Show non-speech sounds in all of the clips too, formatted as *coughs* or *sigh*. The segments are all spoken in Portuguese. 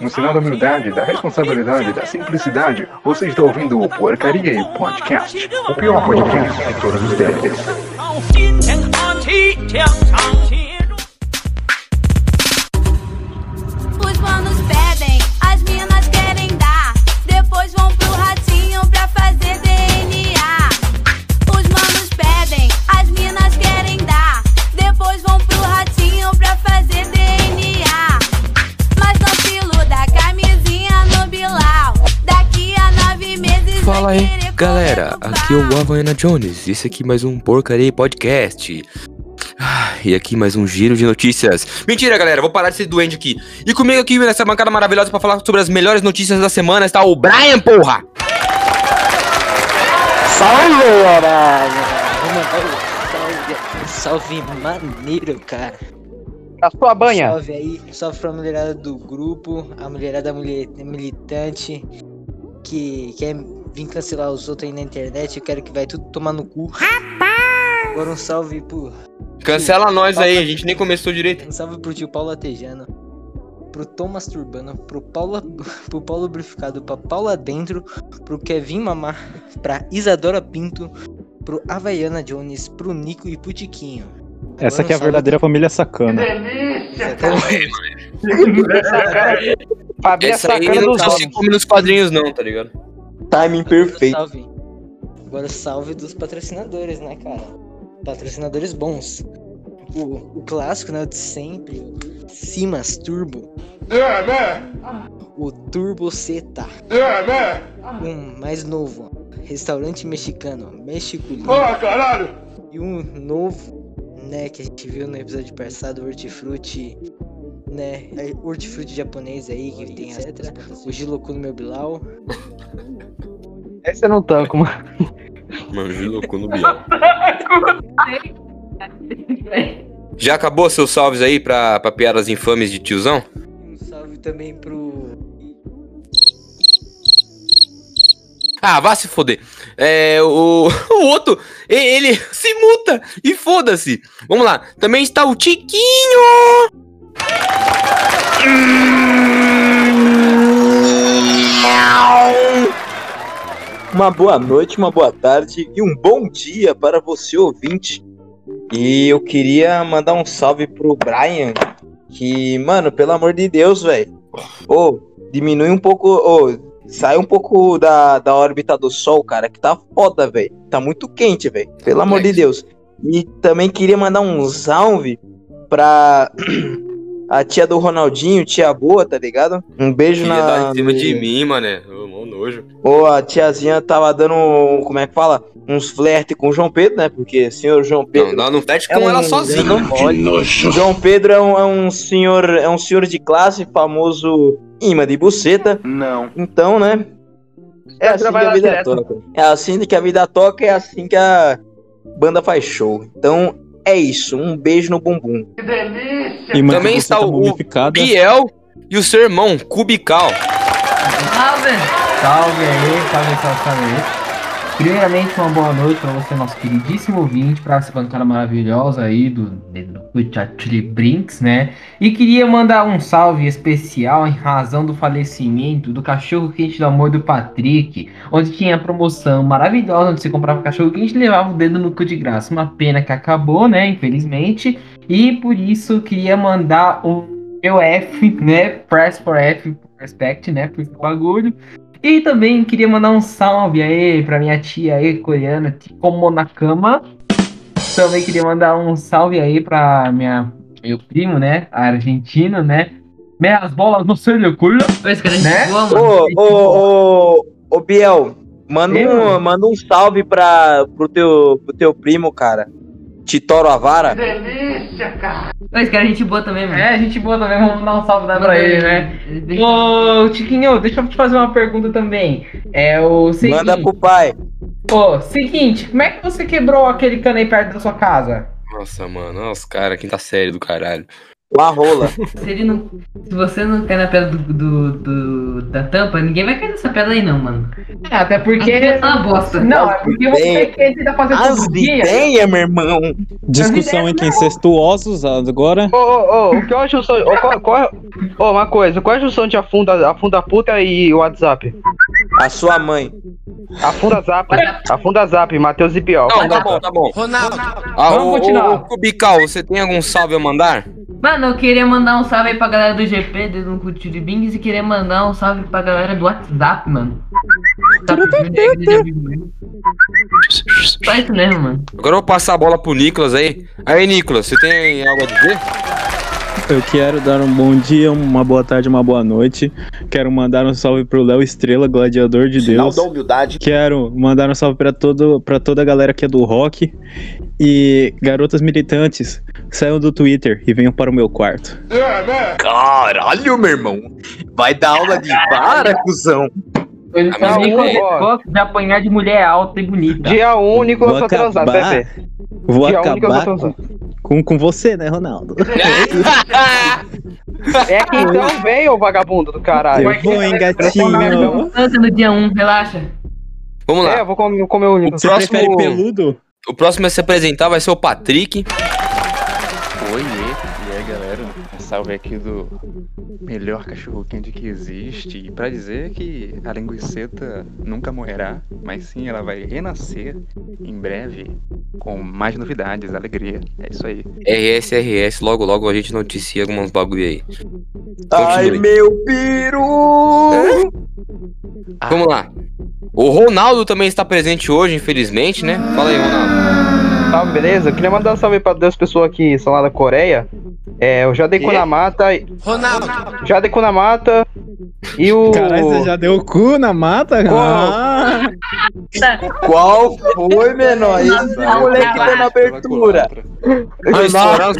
No sinal da humildade, da responsabilidade, da simplicidade, você está ouvindo o Porcaria e Podcast, o pior podcast de todos os tempos. Aqui é o. Havaiana Jones. Esse aqui é mais um Porcaria Podcast. Ah, E aqui mais um giro de notícias. Mentira, galera, vou parar de ser doente aqui. E comigo aqui nessa bancada maravilhosa pra falar sobre as melhores notícias da semana está o Brian, porra! Salve, caralho! Salve, salve maneiro, cara. A sua banha. Salve aí, salve pra mulherada do grupo, a mulherada mulher, militante que quer vir cancelar os outros aí na internet. Eu quero que vai tudo tomar no cu. Agora um salve pro. Cancela nós aí, a gente nem começou direito. Um salve pro tio Paulo Atejano. Pro Tom Masturbano, pro Paulo, pro Paulo Lubrificado, pra Paula Dentro, pro Kevin Mamar, pra Isadora Pinto, pro Havaiana Jones, pro Nico e pro Tiquinho. Essa Agora aqui é um a verdadeira família sacana. Família Essa aí sacana não tá come nos quadrinhos não, tá ligado? Timing perfeito. Salve. Agora salve dos patrocinadores, né, cara? Patrocinadores bons. O, o clássico, né? O de sempre. Simas Turbo. O Turbo Zeta. Um mais novo. Restaurante mexicano. Mexiculino. E um novo, né? Que a gente viu no episódio passado, Hortifruti. Né? é, Hortifruti japonês aí, que tem etc. O Jiloku no meu Bilal. *laughs* Esse eu não tanco, mano. Mano, louco no *laughs* Biel. Já acabou seus salves aí pra, pra piadas infames de tiozão? Um salve também pro. Ah, vá se foder. É, o, *laughs* o outro, ele se muta e foda-se. Vamos lá. Também está o Tiquinho. Uma boa noite, uma boa tarde e um bom dia para você ouvinte. E eu queria mandar um salve pro Brian, que, mano, pelo amor de Deus, velho. Ô, diminui um pouco, ô, sai um pouco da, da órbita do sol, cara, que tá foda, velho. Tá muito quente, velho. Pelo amor de Deus. E também queria mandar um salve pra *clears throat* a tia do Ronaldinho, tia boa, tá ligado? Um beijo Queria na dar em cima de mim, mané. Ô, mó nojo. Ô, a tiazinha tava dando, como é que fala? Uns flerte com o João Pedro, né? Porque senhor João Pedro. Não, dá no teste é com um- ela sozinha. não pode. João Pedro é um, é um senhor, é um senhor de classe, famoso imã de buceta. Não. Então, né? É assim que a vida direto. toca. É assim que a vida toca, é assim que a banda faz show. Então, é isso. Um beijo no bumbum. Imã Também de está buceta o-. Biel e o seu irmão, Cubical. Salve! Salve aí, salve, salve, salve aí. Primeiramente, uma boa noite para você, nosso queridíssimo ouvinte, para essa bancada maravilhosa aí do, do Chili Brinks, né? E queria mandar um salve especial em razão do falecimento do cachorro quente do amor do Patrick, onde tinha a promoção maravilhosa, onde você comprava cachorro quente e levava o dedo no cu de graça. Uma pena que acabou, né? Infelizmente. E por isso queria mandar um meu F, né? Press for F, respect, né? Por esse bagulho. E também queria mandar um salve aí pra minha tia aí, coreana, Tikomo Nakama. Também queria mandar um salve aí pra minha, meu primo, né? Argentino, né? Minhas bolas no seu culo. Né? Ô, ô, ô, ô, Biel, manda Eu? um, manda um salve pra, pro, teu, pro teu primo, cara. Titoro Avara. Esse cara é gente boa também, mano. É, gente boa também, vamos mandar um salve lá pra ele, né? Ô, Tiquinho, deixa eu te fazer uma pergunta também. É o seguinte. Manda pro pai. Ô, seguinte, como é que você quebrou aquele cano aí perto da sua casa? Nossa, mano, olha os caras, quinta série do caralho. A rola. Se, ele não, se você não cair na pedra do, do- do- da tampa, ninguém vai cair nessa pedra aí não, mano. É, até porque. É uma bosta. Não, é porque você Ideia. tenta fazer As todo dia. ideias, meu irmão. Discussão entre incestuosos agora. Ô, ô, ô, o que eu acho. Ô, qual, qual, ô, uma coisa, qual é a junção de afunda, afunda puta e o WhatsApp? A sua mãe. Afunda zap, afunda zap, Matheus e Piol. Não, tá bom, tá bom. Ronaldo. Ah, Vamos ô, continuar. ô, Cubical, você tem algum salve a mandar? Mano, eu queria mandar um salve aí pra galera do GP, do no Culture Bings, e queria mandar um salve pra galera do WhatsApp, mano. Só isso mesmo, mano. Agora eu vou passar a bola pro Nicolas aí. Aí, Nicolas, você tem algo a dizer? Eu quero dar um bom dia, uma boa tarde, uma boa noite. Quero mandar um salve pro Léo Estrela, gladiador de Deus. humildade. Quero mandar um salve pra, todo, pra toda a galera que é do rock. E garotas militantes, saiam do Twitter e venham para o meu quarto. Caralho, meu irmão. Vai dar aula de vara, cuzão. Eu Tá gosto de apanhar de mulher alta e bonita. Dia 1, Nicolas Vou vai transar, acabar. Pepe. Vou Dia 1, Nicolas vai acabar com, com você, né, Ronaldo? *laughs* É que então vem, ô vagabundo do caralho. Eu vou, hein, gatinho. No dia 1, relaxa. Vamos lá. É, eu vou comer, comer o. Você próximo- prefere peludo? O próximo a se apresentar vai ser o Patrick. Salve aqui do melhor cachorro quente que existe. E pra dizer que a linguiceta nunca morrerá, mas sim ela vai renascer em breve com mais novidades, alegria. É isso aí. RS, RS, logo logo a gente noticia alguns bagulho aí. Ai, Continue. meu piru. Vamos lá. O Ronaldo também está presente hoje, infelizmente, né? Fala aí, Ronaldo. Salve, beleza? Eu queria mandar um salve pra duas pessoas que são lá da Coreia. É, o Jadei Kunamata. Ronaldo. Jadei Kunamata e o. Caralho, você já deu o cu na mata? Qual? Ah, Qual foi, menor? Esse moleque deu na abertura. Ah, estouraram,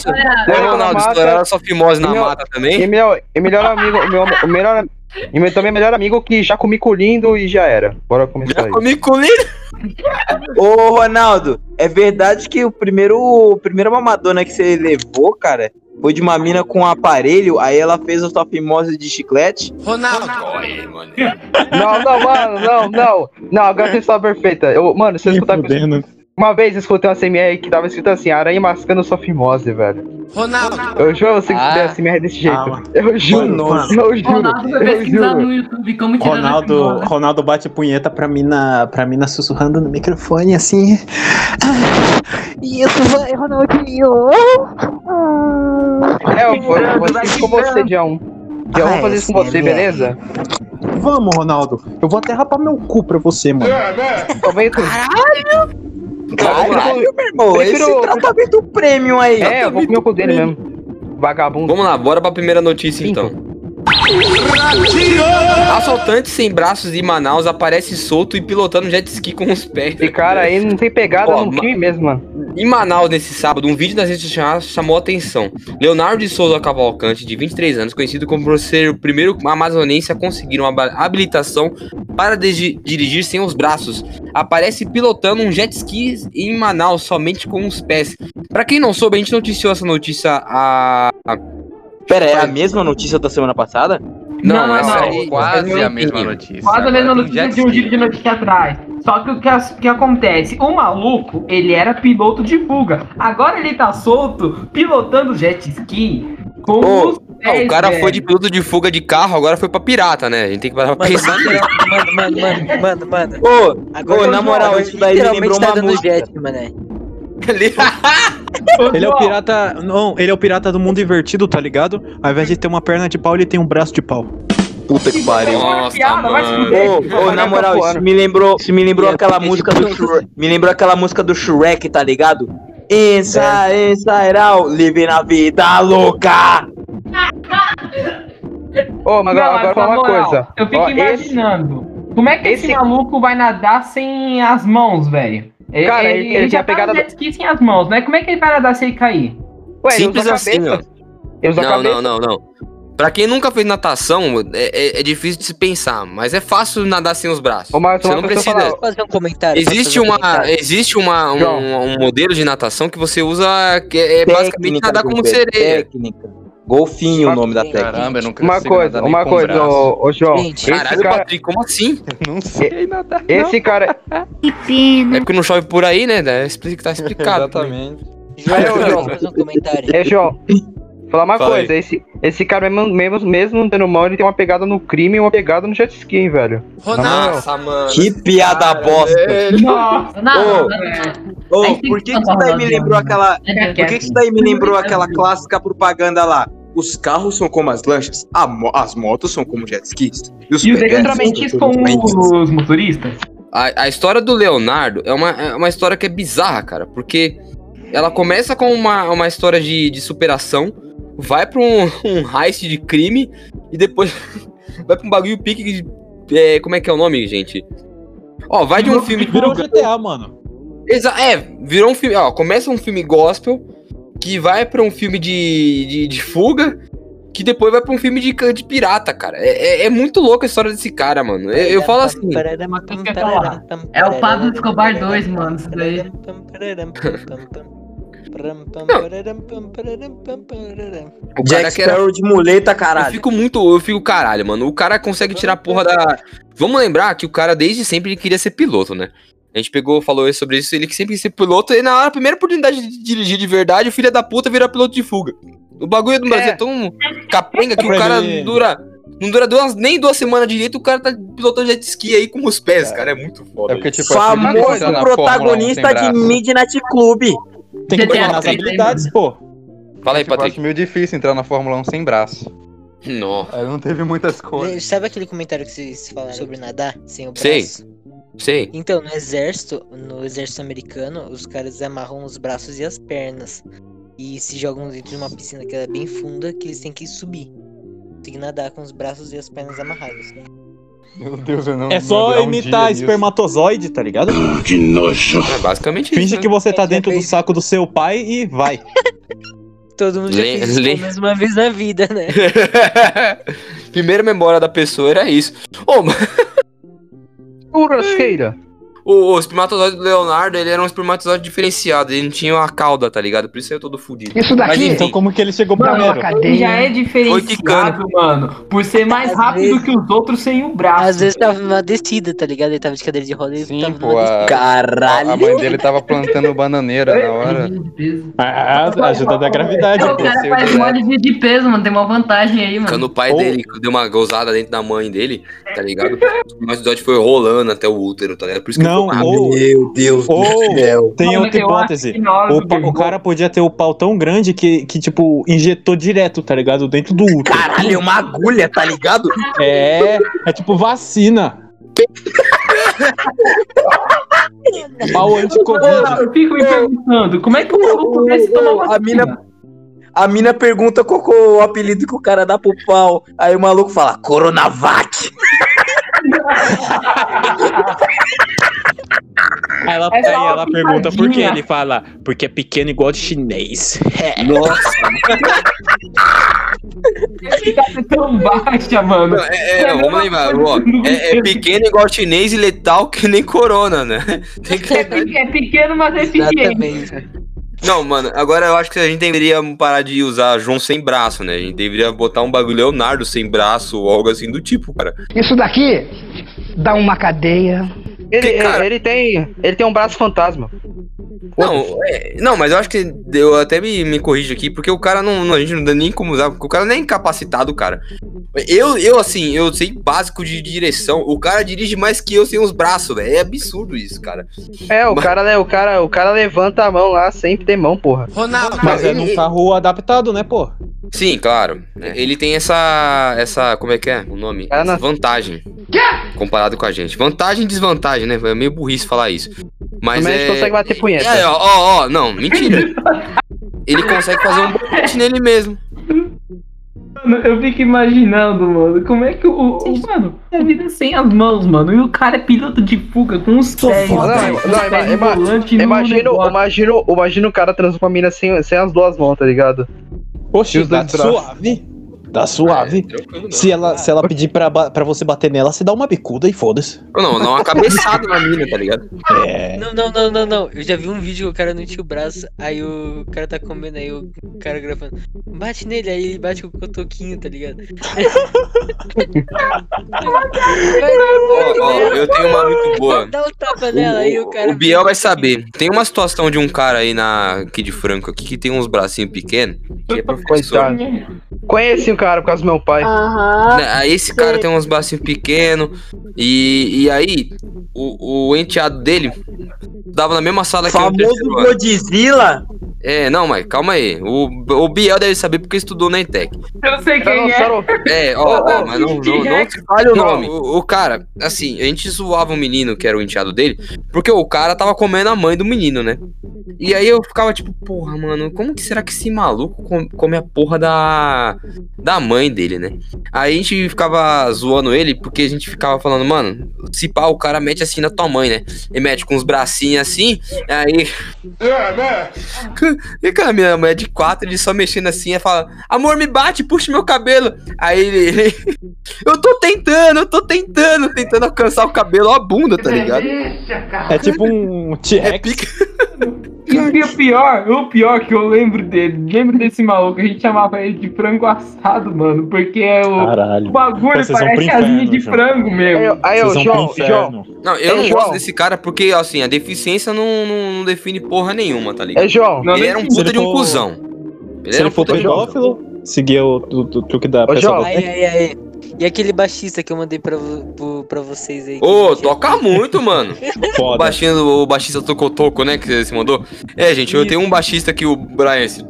Ronaldo, estouraram a sua fimose na E mata E também? meu, e melhor amigo, o meu, o melhor. E meu, também melhor amigo que já comi com lindo e já era. Bora começar Já aí. comi com lindo. Ô, Ronaldo, é verdade que o primeiro, o primeiro mamadona que você levou, cara, foi de uma mina com um aparelho, aí ela fez a sua fimose de chiclete? Ronaldo. Não, não, mano, não, não. Não, agora tem só perfeita. Eu, mano, nem escutar. fudendo. Uma vez eu escutei uma CMR que tava escrito assim, aranha mascando sua fimose, velho. Ronaldo. Eu juro a você que Ah. a CMR desse jeito. Ah, eu juro, nossa. *laughs* eu juro, Ronaldo vai eu pesquisar juro. no YouTube como tirar Ronaldo, a Ronaldo bate punheta pra mina, pra mina sussurrando no microfone assim. Isso vai, Ronaldinho. É, eu vou, eu vou fazer isso com você, dia 1. Dia 1 eu vou fazer isso com você, beleza? Vamos, Ronaldo. Eu vou até rapar meu cu pra você, mano. Tu. Caralho, meu irmão, prefiro- esse tratamento premium aí. É, eu vou comer o cu dele mesmo. Vagabundo. Vamos lá, bora pra primeira notícia então. Assaltante sem braços de Manaus aparece solto e pilotando jet ski com os pés. Esse cara aí não tem pegada Ó, no time mesmo, mano. Em Manaus, nesse sábado, um vídeo nas redes sociais chamou a atenção. Leonardo de Souza Cavalcante, de 23 anos, conhecido como por ser o primeiro amazonense a conseguir uma hab- habilitação para dirigir sem os braços, aparece pilotando um jet ski em Manaus somente com os pés. Pra quem não soube, a gente noticiou essa notícia a. a- Pera, é a mesma notícia da semana passada? Não, Não, essa não, aí. Quase aí a mesma notícia. Quase a mesma Agora notícia de um giro de notícia atrás. Só que o que, que acontece? O maluco, ele era piloto de fuga. Agora ele tá solto, pilotando jet ski com Ô, os Ah, pés, o cara velho. foi de piloto de fuga de carro, agora foi pra pirata, né? A gente tem que parar pra pensar mano, mano, mano, mano, mano. Ô, Agora ô, o na moral, isso daí me lembrou tá uma música. jet, mané. *laughs* Ele- Ele é o pirata. Não, ele é o pirata do mundo invertido, tá ligado? Ao invés de ter uma perna de pau, ele tem um braço de pau. Puta que pariu. Nossa, piada. Ô, ô, na moral, isso me lembrou, isso me lembrou aquela música do Shrek, me lembrou aquela música do Shrek, tá ligado? Inside, inside out, living a vida louca. Ô, mas Não, agora, mas agora na fala uma moral, coisa. Eu fico Ó, esse- imaginando. Como é que esse, esse- maluco vai nadar sem as mãos, velho? Ele- Cara, ele- ele já tinha pegado- tá jet ski sem as mãos, né? Como é que ele vai nadar se ele cair? Ué, ele Simples assim, ó. cabeça. Ele usa a Não, não, não, não. Pra quem nunca fez natação, é, é- é difícil de se pensar, mas é fácil nadar sem os braços. Ô, mas Você não precisa. falar, Posso fazer um comentário? Existe fazer um uma, comentário? existe uma, um, um modelo de natação que você usa que é basicamente Técnica, nadar como sereia. Técnica. Golfinho o nome da técnica. Caramba, eu não Uma coisa, uma coisa, ô, ô João. Gente, esse Caralho, cara, Patrick, como assim? *laughs* Não sei nadar. esse cara, É porque não chove por aí, né? É, explica- tá explicado. Exatamente. João, *laughs* João. fazer um comentário. é João. Falar uma Fala aí. coisa, esse, esse cara mesmo, mesmo, mesmo não tendo mão, ele tem uma pegada no crime e uma pegada no jet ski, hein, velho. Nossa, mano. Que piada bosta. Nossa, não, Ô, velho. Ô, Aí tem por que que, que isso daí me lembrou aquela. Por que, que isso daí me lembrou aquela clássica propaganda lá? Os carros são como as lanchas, mo- as motos são como jet skis. E os E os são com como os motoristas? A, a história do Leonardo é uma, é uma história que é bizarra, cara, porque ela começa com uma, uma história de, de superação, vai pra um, *laughs* um heist de crime e depois *laughs* vai pra um bagulho pique de. é, como é que é o nome, gente? Ó, vai de um filme. Virou GTA, mano. Exa é, virou um filme. Ó, começa um filme gospel, que vai pra um filme de, de, de fuga, que depois vai pra um filme de, de pirata, cara. É, é, é muito louco a história desse cara, mano. Eu, eu falo assim. É o Pablo Escobar 2, mano, isso daí. *laughs* O cara Jack que era de muleta, Eu caralho. fico muito, eu fico caralho, mano. O cara consegue tirar a porra da. Vamos lembrar que o cara desde sempre ele queria ser piloto, né? A gente pegou, falou sobre isso, ele que sempre quis ser piloto, e na hora, a primeira oportunidade de dirigir de verdade, o filho da puta vira piloto de fuga. O bagulho do Brasil é tão capenga que o cara dura. Não dura duas, nem duas semanas direito, o cara tá pilotando jet ski aí com os pés, cara. É muito foda. É porque, tipo, é difícil Famoso 1 protagonista de. Midnight Club. Tem que nas três, habilidades, pô. Fala aí, Tipo, eu Patrick. acho meio difícil entrar na Fórmula 1 sem braço. Não, não teve muitas coisas. Sabe aquele comentário que vocês falaram sobre nadar sem o Sei. braço? sei. Então, no exército, no exército americano, os caras amarram os braços e as pernas. E se jogam dentro de uma piscina que é bem funda, que eles têm que subir. Tem que nadar com os braços e as pernas amarrados. né? Meu Deus, eu não. É só um imitar nisso. espermatozoide, tá ligado? É basicamente isso. Finge né? que você tá É, dentro do fez. saco do seu pai e vai. *laughs* Todo mundo já fez isso menos uma vez na vida, né? *laughs* Primeira memória da pessoa era isso. Ô, mas Churrasqueira. O, o espermatozoide do Leonardo, ele era um espermatozoide diferenciado. Ele não tinha uma cauda, tá ligado? Por isso eu todo fudido. Isso Mas daqui Então enfim, como que ele chegou Mano, primeiro? ele já é Foi diferenciado, quicando. mano, por ser mais Às rápido vezes- que os outros sem o braço. Às vezes tava numa descida, tá ligado? Ele tava de cadeira de roda e Sim, tava pô, a, a Caralho. mãe dele tava plantando bananeira na hora. Ah, ajuda da gravidade, O pô. cara faz de, de peso, mano. Tem uma vantagem aí, mano. quando o pai Ou- dele deu uma gozada dentro da mãe dele, tá ligado? O espermatozoide foi rolando até o útero, tá ligado? Por isso que Não, ficou rápido. ou Meu Deus Ou- do céu. tem Mano, outra hipótese. O, o cara podia ter o pau tão grande que, que, tipo, injetou direto, tá ligado? Dentro do útero. Caralho, é uma agulha, tá ligado? É, é tipo vacina. Pau anti-covid. Eu fico me perguntando, como é que o maluco desse toma A mina, vacina? a mina pergunta qual que é o apelido que o cara dá pro pau. Aí o maluco fala, Coronavac. *laughs* Aí ela, É aí ela pergunta por quê. picadinha. Ele fala, porque é pequeno igual de chinês. *laughs* Nossa. Fica tão baixa, mano. Não, é, é, não, vamos lembrar, ó, é, é pequeno igual chinês e letal que nem corona, né? Tem que É, é pequeno, mas é eficiente. Não, mano, agora eu acho que a gente deveria parar de usar João sem braço, né? A gente deveria botar um bagulho Leonardo sem braço ou algo assim do tipo, cara. Isso daqui dá uma cadeia. Ele, Que cara- ele tem. Ele tem um braço fantasma. Não, é, não, mas eu acho que eu até me, me corrijo aqui, porque o cara não, não- A gente não dá nem como usar, porque o cara nem é incapacitado, cara. Eu, eu assim, eu sei básico de direção. O cara dirige mais que eu sem os braços, velho. É absurdo isso, cara. É, o cara, né, o cara, o cara levanta a mão lá, sempre tem mão, porra. Mas é num carro adaptado, né, pô? Sim, claro. Ele tem essa. essa. Como é que é o nome? Essa vantagem. Comparado com a gente. Vantagem e desvantagem, né? É meio burrice falar isso. Mas Mas a é. gente consegue bater punheta. É, ó, ó, ó, não, mentira. Ele consegue fazer um bote nele mesmo. Mano, eu fico imaginando, mano, como é que o. o mano, é vida sem as mãos, mano. E o cara é piloto de fuga com os pés. Não, não, Imagina, imagina, imagina o cara transando com a mina sem, sem as duas mãos, tá ligado? Oxi, tá suave. Tá suave. Se ela, se ela pedir pra, pra você bater nela, você dá uma bicuda e foda-se. Não, dá uma cabeçada na mina, tá ligado? É. Não, não, não, não, não. Eu já vi um vídeo que o cara não tinha o braço, aí o cara tá comendo, aí o cara gravando. Bate nele, aí ele bate com o cotoquinho, tá ligado? Ó, ó, eu tenho uma muito boa. Dá um tapa nela, aí o cara. O Biel vai saber. Tem uma situação de um cara aí na aqui de Franco aqui que tem uns bracinhos pequenos, que é professor. Conheci o cara por causa do meu pai. Né, Aí esse cara tem uns bracinhos pequenos e, e aí o, o enteado dele dava na mesma sala que eu no Famoso. Godzilla. É, não, mas calma aí. O, o Biel deve saber porque estudou na ETEC. Eu sei quem é. É, ó, ó, mas não, não, não se fale o nome. O, o cara, assim, a gente zoava o menino que era o enteado dele, porque o cara tava comendo a mãe do menino, né? E aí eu ficava tipo, porra, mano, como que será que esse maluco com- come a porra da, da mãe dele, né? Aí a gente ficava zoando ele, porque a gente ficava falando, mano, se pá, o cara mete assim na tua mãe, né? Ele mete com os bracinhos assim, aí. E cara, minha mãe é de quatro, ele só mexendo assim, ela fala, amor, me bate, puxa meu cabelo. Aí ele. *laughs* eu tô tentando, eu tô tentando, tentando alcançar o cabelo, ó a bunda, tá ligado? É tipo um T-Rex. E o pior, o pior que eu lembro dele, lembro desse maluco, a gente chamava ele de frango assado, mano, porque é o, Caralho. o bagulho Vocês parece asinha de João. frango mesmo. Aí, eu, João. João. Não, eu É, não João. gosto desse cara porque, assim, a deficiência não, não, não define porra nenhuma, tá ligado? É, João. Não, Ele era um puta de um for- cuzão. Ele Se era ele um for puta de um pedófilo, seguir o, o, o truque da pessoa. Aí, aí, aí. E aquele baixista que eu mandei pra, pro- pra vocês aí. Ô, tinha- toca muito, mano. *laughs* O, Foda. baixinho, o baixista Tocotoco, né? Que você mandou. É, gente, eu tenho um baixista que o Brian, esse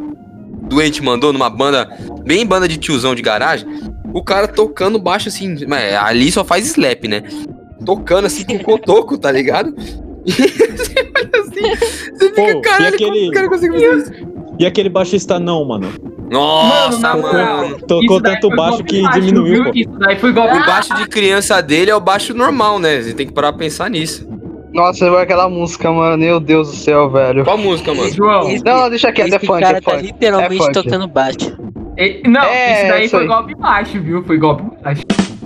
doente, mandou numa banda, bem banda de tiozão de garagem. O cara tocando baixo assim, mas ali só faz slap, né? Tocando assim com cotoco, tá ligado? *laughs* Você Pô, fica, e caralho, como aquele- o cara consegue fazer isso? E aquele baixista não, mano. Nossa, mano. moral, Tocou tanto baixo que baixo, diminuiu, viu? pô. Isso daí foi golpe O baixo de criança dele é o baixo normal, né? Você tem que parar pra pensar nisso. Nossa, foi aquela música, mano. Meu Deus do céu, velho. Qual música, mano? João. Não, não, deixa quieto, é Esse funk, cara é tá funk. literalmente é funk. tocando baixo. Não, É, isso daí foi golpe baixo, viu? Foi golpe baixo.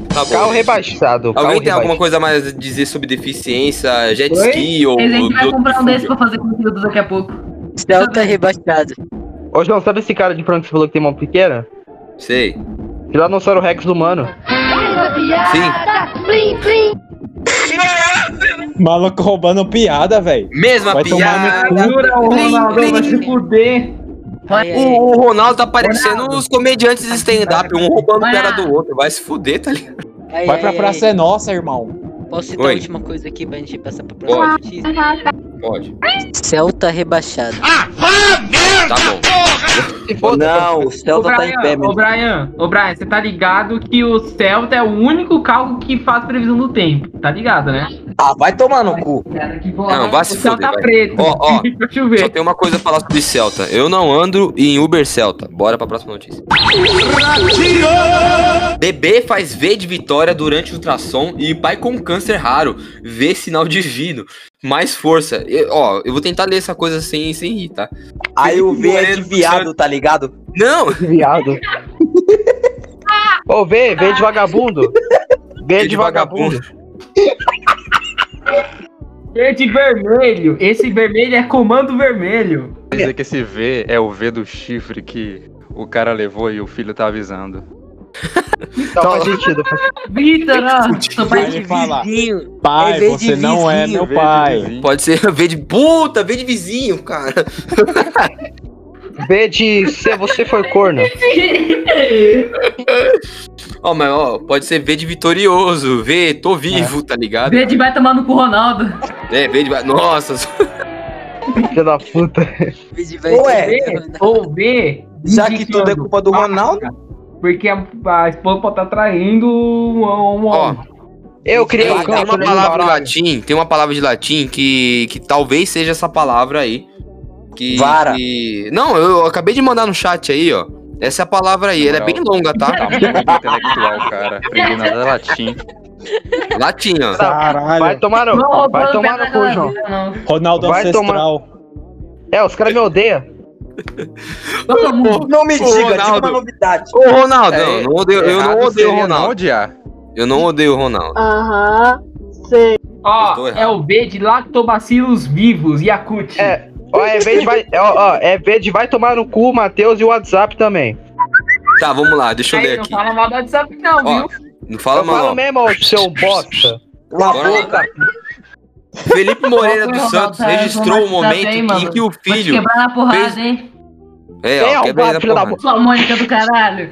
Tá bom. Carro rebaixado. Alguém carro tem alguma coisa a mais a dizer sobre deficiência, jet Oi? ski ou. A gente vai ou- comprar um desse pra fazer conteúdo daqui a pouco. Celta rebaixado. Ô, João, sabe esse cara de frango que você falou que tem mão pequena? Sei. Tiranossauro Rex do mano. Sim. Maluco roubando piada, velho. Mesma Vai tomar piada. no cu. Jura, o Ronaldo vai se fuder. O, o Ronaldo tá parecendo os comediantes de stand-up, um roubando piada do outro. Vai se fuder, tá ligado? Aí, Vai pra Praça é Nossa, irmão. Posso citar Oi. a última coisa aqui pra gente passar pra próxima Pode. notícia? Pode. Celta rebaixado. Tá bom. Não, o Celta tá em pé, Brian, ô, meu. Brian, ô, Brian, você tá ligado que o Celta é o único carro que faz previsão do tempo, tá ligado, né? Ah, vai tomar no cu. Não, vai se O Celta fuder. vai. preto. Ó, ó. *laughs* Só tem uma coisa a falar sobre Celta. Eu não ando em Uber Celta. Bora pra próxima notícia. Bebê faz V de vitória durante ultrassom e pai com câncer raro vê sinal divino. Mais força. E, ó, eu vou tentar ler essa coisa sem, sem rir, tá? Aí o V é de viado, tá ligado? Não! Viado. Ô, vê, vê de vagabundo. Vê de de vagabundo. Verde e vermelho. Esse vermelho é comando vermelho. Quer dizer que esse V é o V do chifre que o cara levou e o filho tá avisando. Tá, *laughs* faz sentido. Vitor, ó. Seu pai Vai de. Vizinho. Pai, É você não é meu V de pai. Pode ser *laughs* V de puta, V de vizinho, cara. V de se você for corno. Ó, mas ó, pode ser V de vitorioso, V, tô vivo, tá ligado? Verde vai tomar no cu Ronaldo. É, V de. Nossa, Filha da puta. V de vai Ué, V ou V. Já que tudo é culpa do Ronaldo. Porque a, a esposa pode estar traindo um, um ó. homem. Eu criei Tem, tem uma palavra no latim, tem uma palavra de latim que, que talvez seja essa palavra aí. Que, Vara. que- Não, eu acabei de mandar no chat aí, ó. Essa é a palavra aí, ela é bem longa, tá? Tá muito intelectual, cara. Aprendi nada latim. Latim, ó. Vai Caralho. tomar no, Não, vai tomar no cu, João. Ronaldo Vai Ancestral. É, os caras me odeiam. Mundo. Não me diga, diga Ronaldo. uma novidade. Ô, Ronaldo, É, não, não odeio, eu não odeio o não Ronaldo. odiar. Eu não odeio o Ronaldo. Aham, sei. Ó, é o B de lactobacilos vivos, Yakut. É, ó, é V de vai, é, ó, ó, é vai tomar no cu, Matheus e o WhatsApp também. Tá, vamos lá, deixa eu Aí, ler não aqui. fala mal do WhatsApp não, Ó, viu? Não fala eu mal. não. mesmo, ô, seu bosta. Uma boca. Felipe Moreira dos? Santos Tá, registrou o vou momento aí, em que o Vou te filho. quebrar na porrada, fez- hein? É, ó, é o quebra na filho da porrada. Sua Mônica do caralho.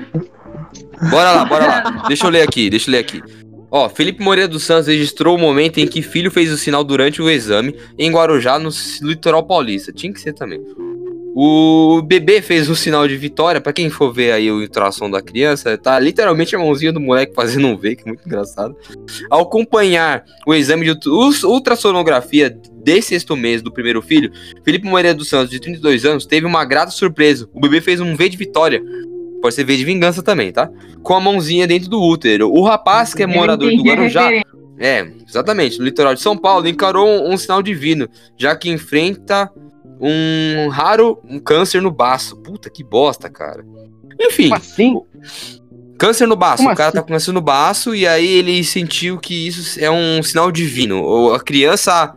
Bora lá, bora lá. Deixa eu ler aqui, deixa eu ler aqui. Ó, Felipe Moreira dos Santos registrou o momento em que filho fez o sinal durante o exame em Guarujá, no litoral paulista. Tinha que ser também. O bebê fez o sinal de vitória. Pra quem for ver aí o ultrassom da criança, tá literalmente a mãozinha do moleque fazendo um V, que é muito engraçado. Ao acompanhar o exame de ultra- ultrassonografia de sexto mês do primeiro filho, Felipe Moreira dos Santos, de 32 anos, teve uma grata surpresa. O bebê fez um V de vitória. Pode ser V de vingança também, tá? Com a mãozinha dentro do útero. O rapaz, que é morador do Guarujá, é, exatamente, no litoral de São Paulo, encarou um, um sinal divino, já que enfrenta um raro um câncer no baço. Puta que bosta, cara. Enfim, Como assim? câncer no baço. Como o cara assim? tá com câncer no baço e aí ele sentiu que isso é um sinal divino. Ou a criança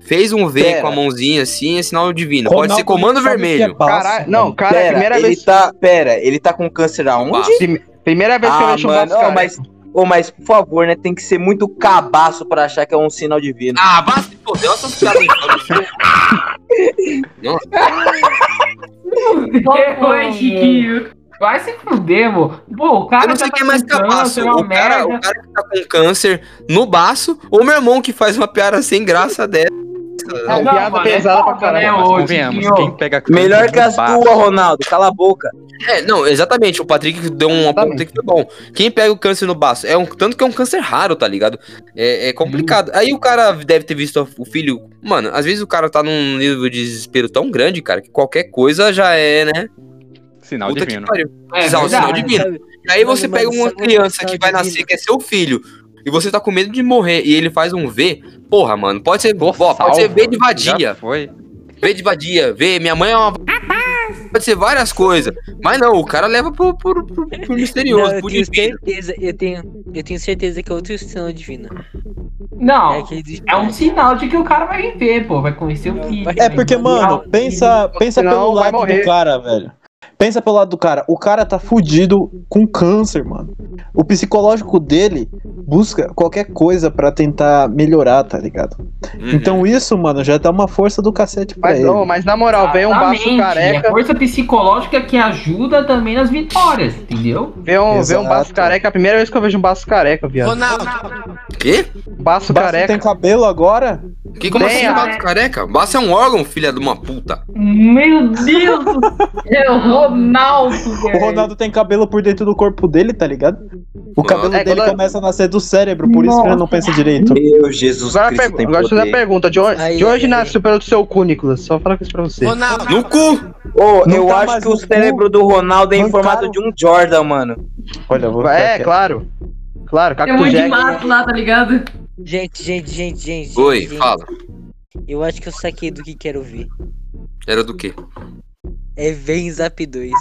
fez um V Pera. com a mãozinha assim, é sinal divino. Ronaldo Pode ser comando é vermelho. baço, Caralho, não, cara, é a Pera, primeira ele vez. tá. Pera, ele tá com câncer aonde? Primeira vez que eu Ah, vejo um baço, cara. mas, ô, mas por favor, né? Tem que ser muito cabaço pra achar que é um sinal divino. Ah, vá se foder, olha essas piadas infames. *laughs* Nossa, *laughs* foi, Chiquinho? Vai se fuder, mo. Pô, o cara Eu não sei já quem é tá mais capaz. câncer, é O cara, merda. o cara que tá com câncer no baço ou meu irmão que faz uma piada sem graça dessa. É uma piada mano, pesada pra foda, caralho, né, convenhamos, quem pega Melhor que as tuas, Ronaldo. Cala a boca. É, não, exatamente. O Patrick deu um aponto que foi bom. Quem pega o câncer no baço é um tanto que é um câncer raro, tá ligado? É, é complicado. Aí o cara deve ter visto o filho. Mano, às vezes o cara tá num nível de desespero tão grande, cara, que qualquer coisa já é, né? Sinal Puta divino. É Sinal, divino. E aí você pega uma o criança que vai nascer, que é seu filho, e você tá com medo de morrer, e ele faz um V, porra, mano, pode ser, Tô ó, pode ser V de vadia, foi. V de vadia, V, minha mãe é uma... Pode ser várias coisas, mas não, o cara leva pro, pro, pro, pro misterioso, Não, eu pro tenho divino. certeza, eu tenho, eu tenho certeza que é outro sinal divino. Não, É é um sinal de que o cara vai viver, pô. Vai conhecer o filho. É porque, mano, pensa, pensa pelo lado do cara, velho. Pensa pelo lado do cara. O cara tá fudido com câncer, mano. O psicológico dele busca qualquer coisa pra tentar melhorar, tá ligado? Uhum. Então isso, mano, já dá uma força do cacete pra Mas, ele. ô, mas na moral, vem um baço careca. É força psicológica que ajuda também nas vitórias, entendeu? Vê um, vê um baço careca. É a primeira vez que eu vejo um baço careca, viado. Quê? Baço Baço careca. tem cabelo agora? Que como Tem, assim, a- baço careca? Baço é um órgão, filha de uma puta. Meu Deus do céu, Ronaldo, *laughs* O. Ronaldo tem cabelo por dentro do corpo dele, tá ligado? O cabelo É, dele quando- começa a nascer do cérebro, por isso que ele não pensa direito. Meu Jesus Agora, Cristo pergu- tem agora deixa eu fazer a poder. pergunta. De onde, Aí, de onde aí. nasceu pelo seu cu, Nicolas? Só falar isso pra você. No cu! Ô, Não eu tá acho que o cérebro do Ronaldo é em formato de um Jordan, mano. Olha, eu vou É, claro. Claro, Tem um Cacto monte de mato lá, tá ligado? Gente, gente, gente, gente. Oi, gente, fala. Eu acho que eu saquei do que quero ver. Era do quê? É Vem Zap 2.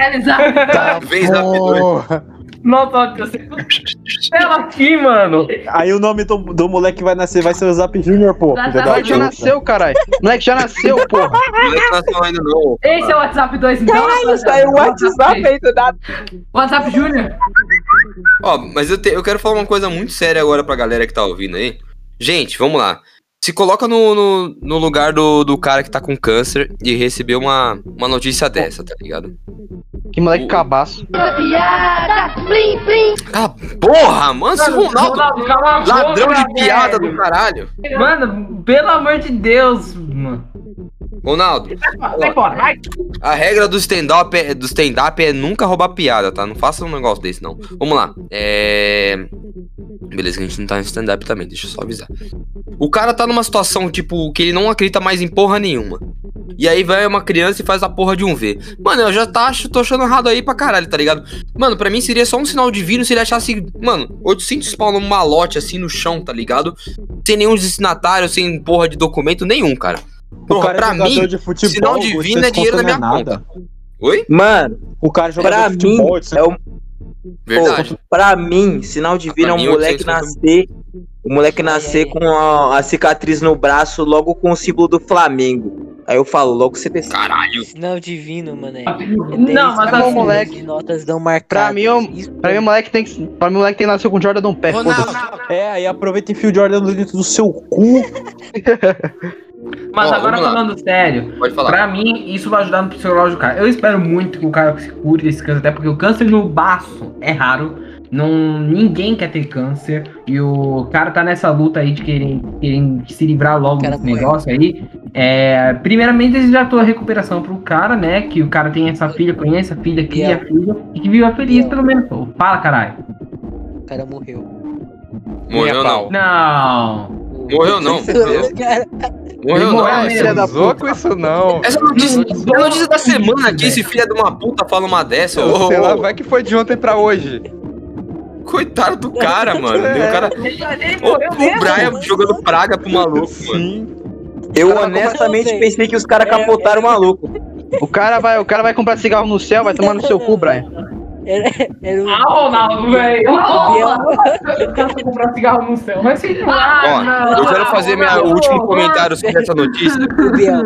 É, exato. Tá, Vem, Zap porra. Nossa, você. Ela aqui, mano. Aí o nome do, do moleque que vai nascer vai ser o Zap Junior, pô. Zap O da moleque já puta. nasceu, caralho. O moleque já nasceu, *laughs* porra. O moleque nasceu ainda não. Esse é o WhatsApp 2, então. Caralho, saiu o WhatsApp aí do nada. WhatsApp Júnior. Ó, mas eu, te- eu quero falar uma coisa muito séria agora pra galera que tá ouvindo aí. Gente, vamos lá. Se coloca no, no, no lugar do, do cara que tá com câncer e recebeu uma, uma notícia dessa, tá ligado? Que moleque cabaço. Ah, porra, mano, esse Ronaldo, ladrão boca, de piada velho. do caralho. Mano, pelo amor de Deus, mano. Ronaldo, Sai fora, vai. a regra do stand-up é, do stand-up é nunca roubar piada, tá? Não faça um negócio desse, não. Vamos lá. É. Beleza, que a gente não tá em stand-up também, deixa eu só avisar. O cara tá numa situação, tipo, que ele não acredita mais em porra nenhuma. E aí vai uma criança e faz a porra de um V. Mano, eu já tá, acho- tô achando errado aí pra caralho, tá ligado? Mano, pra mim seria só um sinal divino se ele achasse, mano, 800 pau num malote assim no chão, tá ligado? Sem nenhum destinatário, sem porra de documento nenhum, cara. Porra, cara é pra jogador mim, de futebol, sinal o divino é dinheiro na não é minha nada. conta. Oi? Mano, O cara é jogador pra de mim, futebol, isso é o, Verdade. Pô, pra mim, sinal divino é mim, um moleque 800 nascer. O moleque nascer com a, a cicatriz no braço, logo com o símbolo do Flamengo. Aí eu falo, logo você pensa. Caralho. Sinal divino, mano. É, Não, mas assim, moleque. notas dão marcadas. Pra mim, o, pra mim, o moleque tem que. Pra mim, o moleque tem que nascer com o Jordan no pé. É, aí aproveita e enfia o Jordan dentro do seu cu. *laughs* Mas Ó, agora falando sério, Pode falar. pra mim isso vai ajudar no psicológico do cara. Eu espero muito que o cara se cure desse câncer, até porque o câncer no baço é raro. Não, ninguém quer ter câncer. E o cara tá nessa luta aí de querer, querer se livrar logo desse negócio aí. É, primeiramente, desejar toda a recuperação pro cara, né? Que o cara tem essa filha, conhece a filha, cria a filha e que viva feliz, pelo menos. Fala, caralho. O cara morreu. Morreu não. Não. Morreu não. *laughs* Morreu não. mesmo. Não zoa com isso não. *laughs* Essa notícia, é a notícia da semana que esse filho de uma puta fala uma dessa. ô, Sei lá, vai que foi de ontem pra hoje. Coitado do cara, *laughs* mano. É. O cara. O, o. Brian jogando praga pro maluco, mano. Sim. Eu Cara, honestamente é eu pensei que os caras capotaram o maluco. O cara, vai, o cara vai comprar cigarro no céu, vai tomar no seu cu, Brian. Era, era um. Ah, Ronaldo, velho. o Eu quero comprar cigarro no céu. Mas sei lá, eu quero fazer minha, o último comentário sobre essa notícia. o Biel,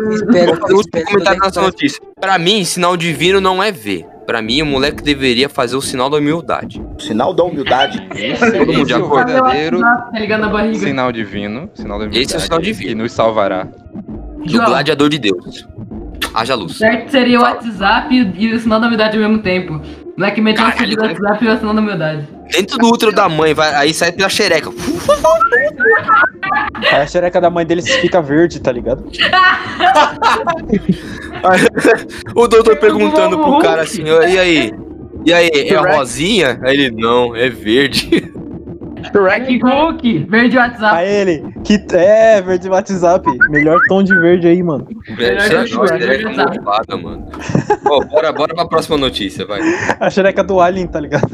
fazer o último comentário nessa notícia. Pra mim, sinal divino não é ver. Pra mim, o moleque deveria fazer o sinal da humildade. Sinal da humildade. Todo mundo de é o acordo? verdadeiro Tá ligando a barriga. sinal divino. Sinal da Esse é o sinal divino. Que nos salvará. Do gladiador de Deus. Haja luz. Certo seria o WhatsApp e o sinal da humildade ao mesmo tempo. Não é que meteu o Caralho, do WhatsApp e o sinal da humildade. Dentro do útero da mãe, vai, aí sai pela xereca. Aí a xereca da mãe deles fica verde, tá ligado? *laughs* o doutor perguntando pro cara assim, "Ó, e aí? E aí, é rosinha? Aí ele, não, é verde. *laughs* Shrek Hulk, verde WhatsApp. Aí ele, que é, verde WhatsApp. Melhor tom de verde aí, mano. Velho, Melhor xereca, que o xereca WhatsApp. mofada, mano. Ó, bora, bora pra próxima notícia, vai. A xereca do Alien, tá ligado?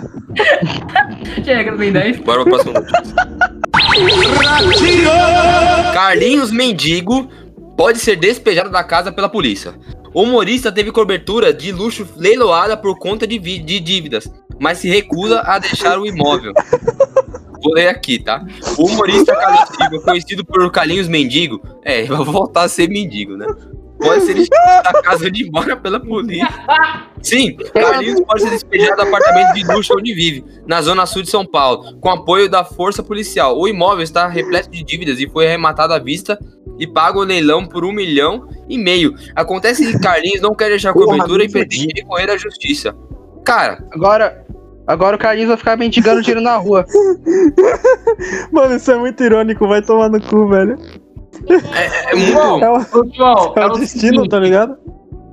Chega, tem 10. Bora pra próxima notícia. Carlinhos Mendigo pode ser despejado da casa pela polícia. O humorista teve cobertura de luxo leiloada por conta de, de dívidas, mas se recusa a deixar o imóvel. Vou ler aqui, tá? O humorista Carlinhos Silva, conhecido por Carlinhos Mendigo, é, vai voltar a ser mendigo, né? Pode ser expulso da casa onde mora pela polícia. Sim, Carlinhos pode ser despejado do apartamento de luxo onde vive, na zona sul de São Paulo, com apoio da força policial. O imóvel está repleto de dívidas e foi arrematado à vista e paga o leilão por um milhão e meio. Acontece que Carlinhos não quer deixar a cobertura e pretende recorrer à justiça. Cara, Agora, agora o Carlinhos vai ficar mendigando *laughs* tiro na rua. Mano, isso é muito irônico, vai tomar no cu, velho. é, é muito. É o, João, é é o o destino, tá ligado?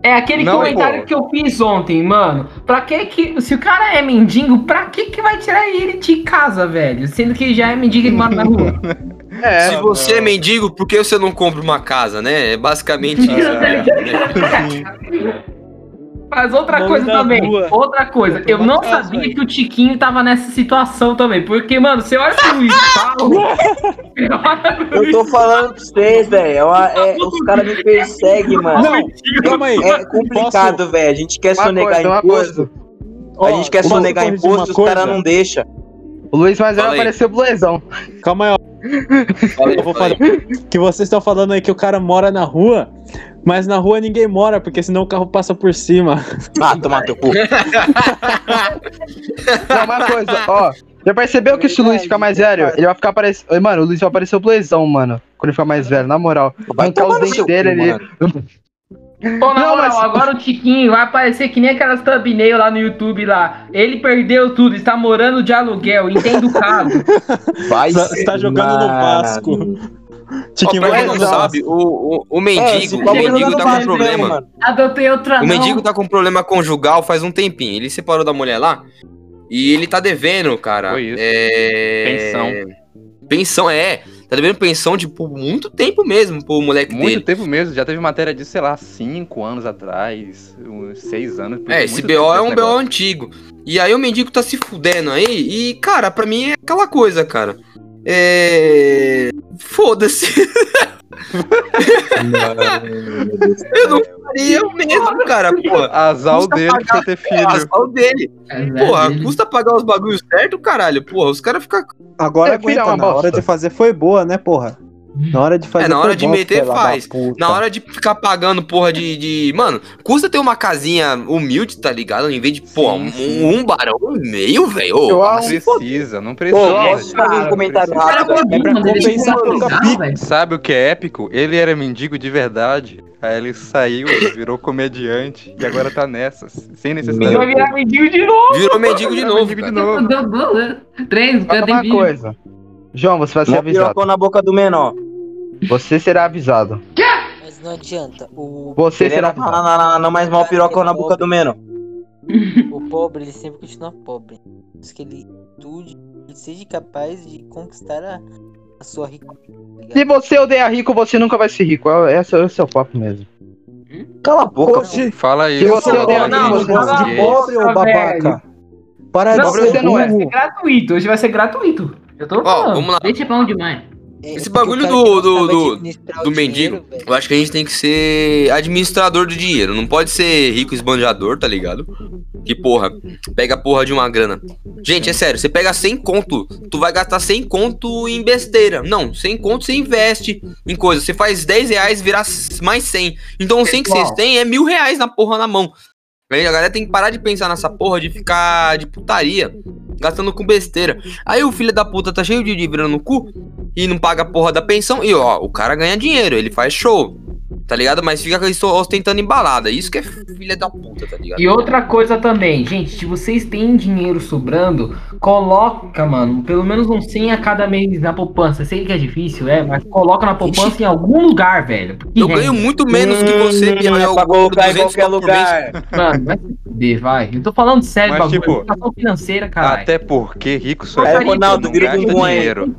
É aquele Não, comentário pô. que eu fiz ontem, mano. Pra que que. Se o cara é mendigo, pra que que vai tirar ele de casa, velho? Sendo que já é mendigo e mora na rua. *laughs* É, Se você é mendigo, por que você não compra uma casa, né? É basicamente *laughs* isso. né? Mas outra coisa também. rua. Outra coisa. Eu não casa, sabia velho. que o Tiquinho tava nessa situação também. Porque, mano, você olha pro Luiz *laughs* Paulo. pro Eu tô falando pra vocês, velho. É é- os caras me perseguem, mano. Não, calma aí. É complicado, velho. A gente quer sonegar coisa, imposto. A gente quer sonegar imposto, os caras não deixam. o Luiz aí. apareceu blezão. Calma aí, ó. Aí, Eu vou fala aí. Que vocês estão falando aí que o cara mora na rua, mas na rua ninguém mora, porque senão o carro passa por cima. *laughs* Ah, tomar teu cu. Não, uma coisa, ó. Já percebeu que se o Luiz ficar mais velho, ele vai ficar parecendo. Mano, o Luiz vai parecer o blezão, mano. Quando ele ficar mais velho, na moral. Vai Arrancar tomar os dentes dele ali. *laughs* mano. Pô, na Não, moral, mas- agora o Tiquinho vai aparecer que nem aquelas thumbnail lá no YouTube lá. Ele perdeu tudo, está morando de aluguel, entende o caso. *laughs* Vai Você tá jogando no Vasco. Tiquinho pra vai quem não sabe, o, o, o É, mendigo, esse o bagulho mendigo tá com mesmo, problema. mano. Adotei outra O não. mendigo tá com problema conjugal faz um tempinho. Ele separou da mulher lá e ele tá devendo, cara. Foi isso. É... Pensão. Pensão, é. Tá devendo pensão de por muito tempo mesmo pro moleque Muito dele. tempo mesmo, já teve matéria disso, sei lá, cinco anos atrás, seis anos. É, esse BO é um BO antigo. E aí o mendigo tá se fudendo aí. E, cara, pra mim é aquela coisa, cara. É. Foda-se. *laughs* Eu não faria o mesmo, cara, porra. Azar Custa dele pra pagar- ter É, filho. azar dele. Porra, custa pagar os bagulhos certo, caralho. Porra, os caras ficam. Agora É, filho, é aguenta, uma na hora bosta. de fazer foi boa, né, porra? Na hora de fazer É, na hora de bom, meter, faz. Na hora de ficar pagando, porra, de, de. Mano, custa ter uma casinha humilde, tá ligado? Em vez de, porra, um, um barão e meio, velho. Não precisa, não Pô, precisa. posso fazer um comentário Cara, rápido? É pra compensar o Sabe o que é épico? Ele era mendigo de verdade. Aí ele saiu, virou comediante e agora tá nessas. Sem necessidade. Vai virar mendigo de novo. Virou mendigo de Virou novo. mendigo de cara. novo. Três, Uma coisa. João, você vai ser Mó avisado. pirocão na boca do menor. Você será avisado. Mas não adianta. O, Você Ele será não fala não, não, não mais mal pirocão na boca do menor. o pobre, ele sempre continua pobre. Por isso que ele estude e seja capaz de conquistar a, a sua riqueza. Se você odeia rico, você nunca vai ser rico. É- Esse é o seu papo mesmo. Cala a boca, Oxi. Fala Se isso. você odeia rico, não, você não, não, gay. Pobre ou babaca? Para de Não, ser hoje vai ser gratuito. Hoje vai ser gratuito. Eu tô Ó, falando. vamos lá. Leite é bom demais. Esse bagulho do, do, do, do mendigo, eu acho que a gente tem que ser administrador do dinheiro. Não pode ser rico esbanjador, tá ligado? Que porra, pega a porra de uma grana. Gente, é sério, você pega 100 conto, tu vai gastar 100 conto em besteira. Não, 100 conto você investe em coisa. Você faz 10 reais virar mais 100. Então 100 que vocês têm é mil reais na porra na mão. Aí a galera tem que parar de pensar nessa porra de ficar de putaria, gastando com besteira. Aí o filho da puta tá cheio de dívida no cu e não paga a porra da pensão. E ó, o cara ganha dinheiro, ele faz show, tá ligado? Mas fica ostentando embalada. Isso que é filha da puta, tá ligado? E outra coisa também, gente, se vocês têm dinheiro sobrando, coloca, mano, pelo menos uns 100 a cada mês na poupança. Sei que é difícil, é, mas coloca na poupança em algum lugar, velho. porque Eu ganho muito menos que você, Bia. é Eu colocar em 200 qualquer lugar. Mano, vai se fuder, vai. Eu tô falando sério, Mas, bagulho. tipo, educação financeira, caralho. Até porque rico só É, é Ronaldo, não um aí. dinheiro.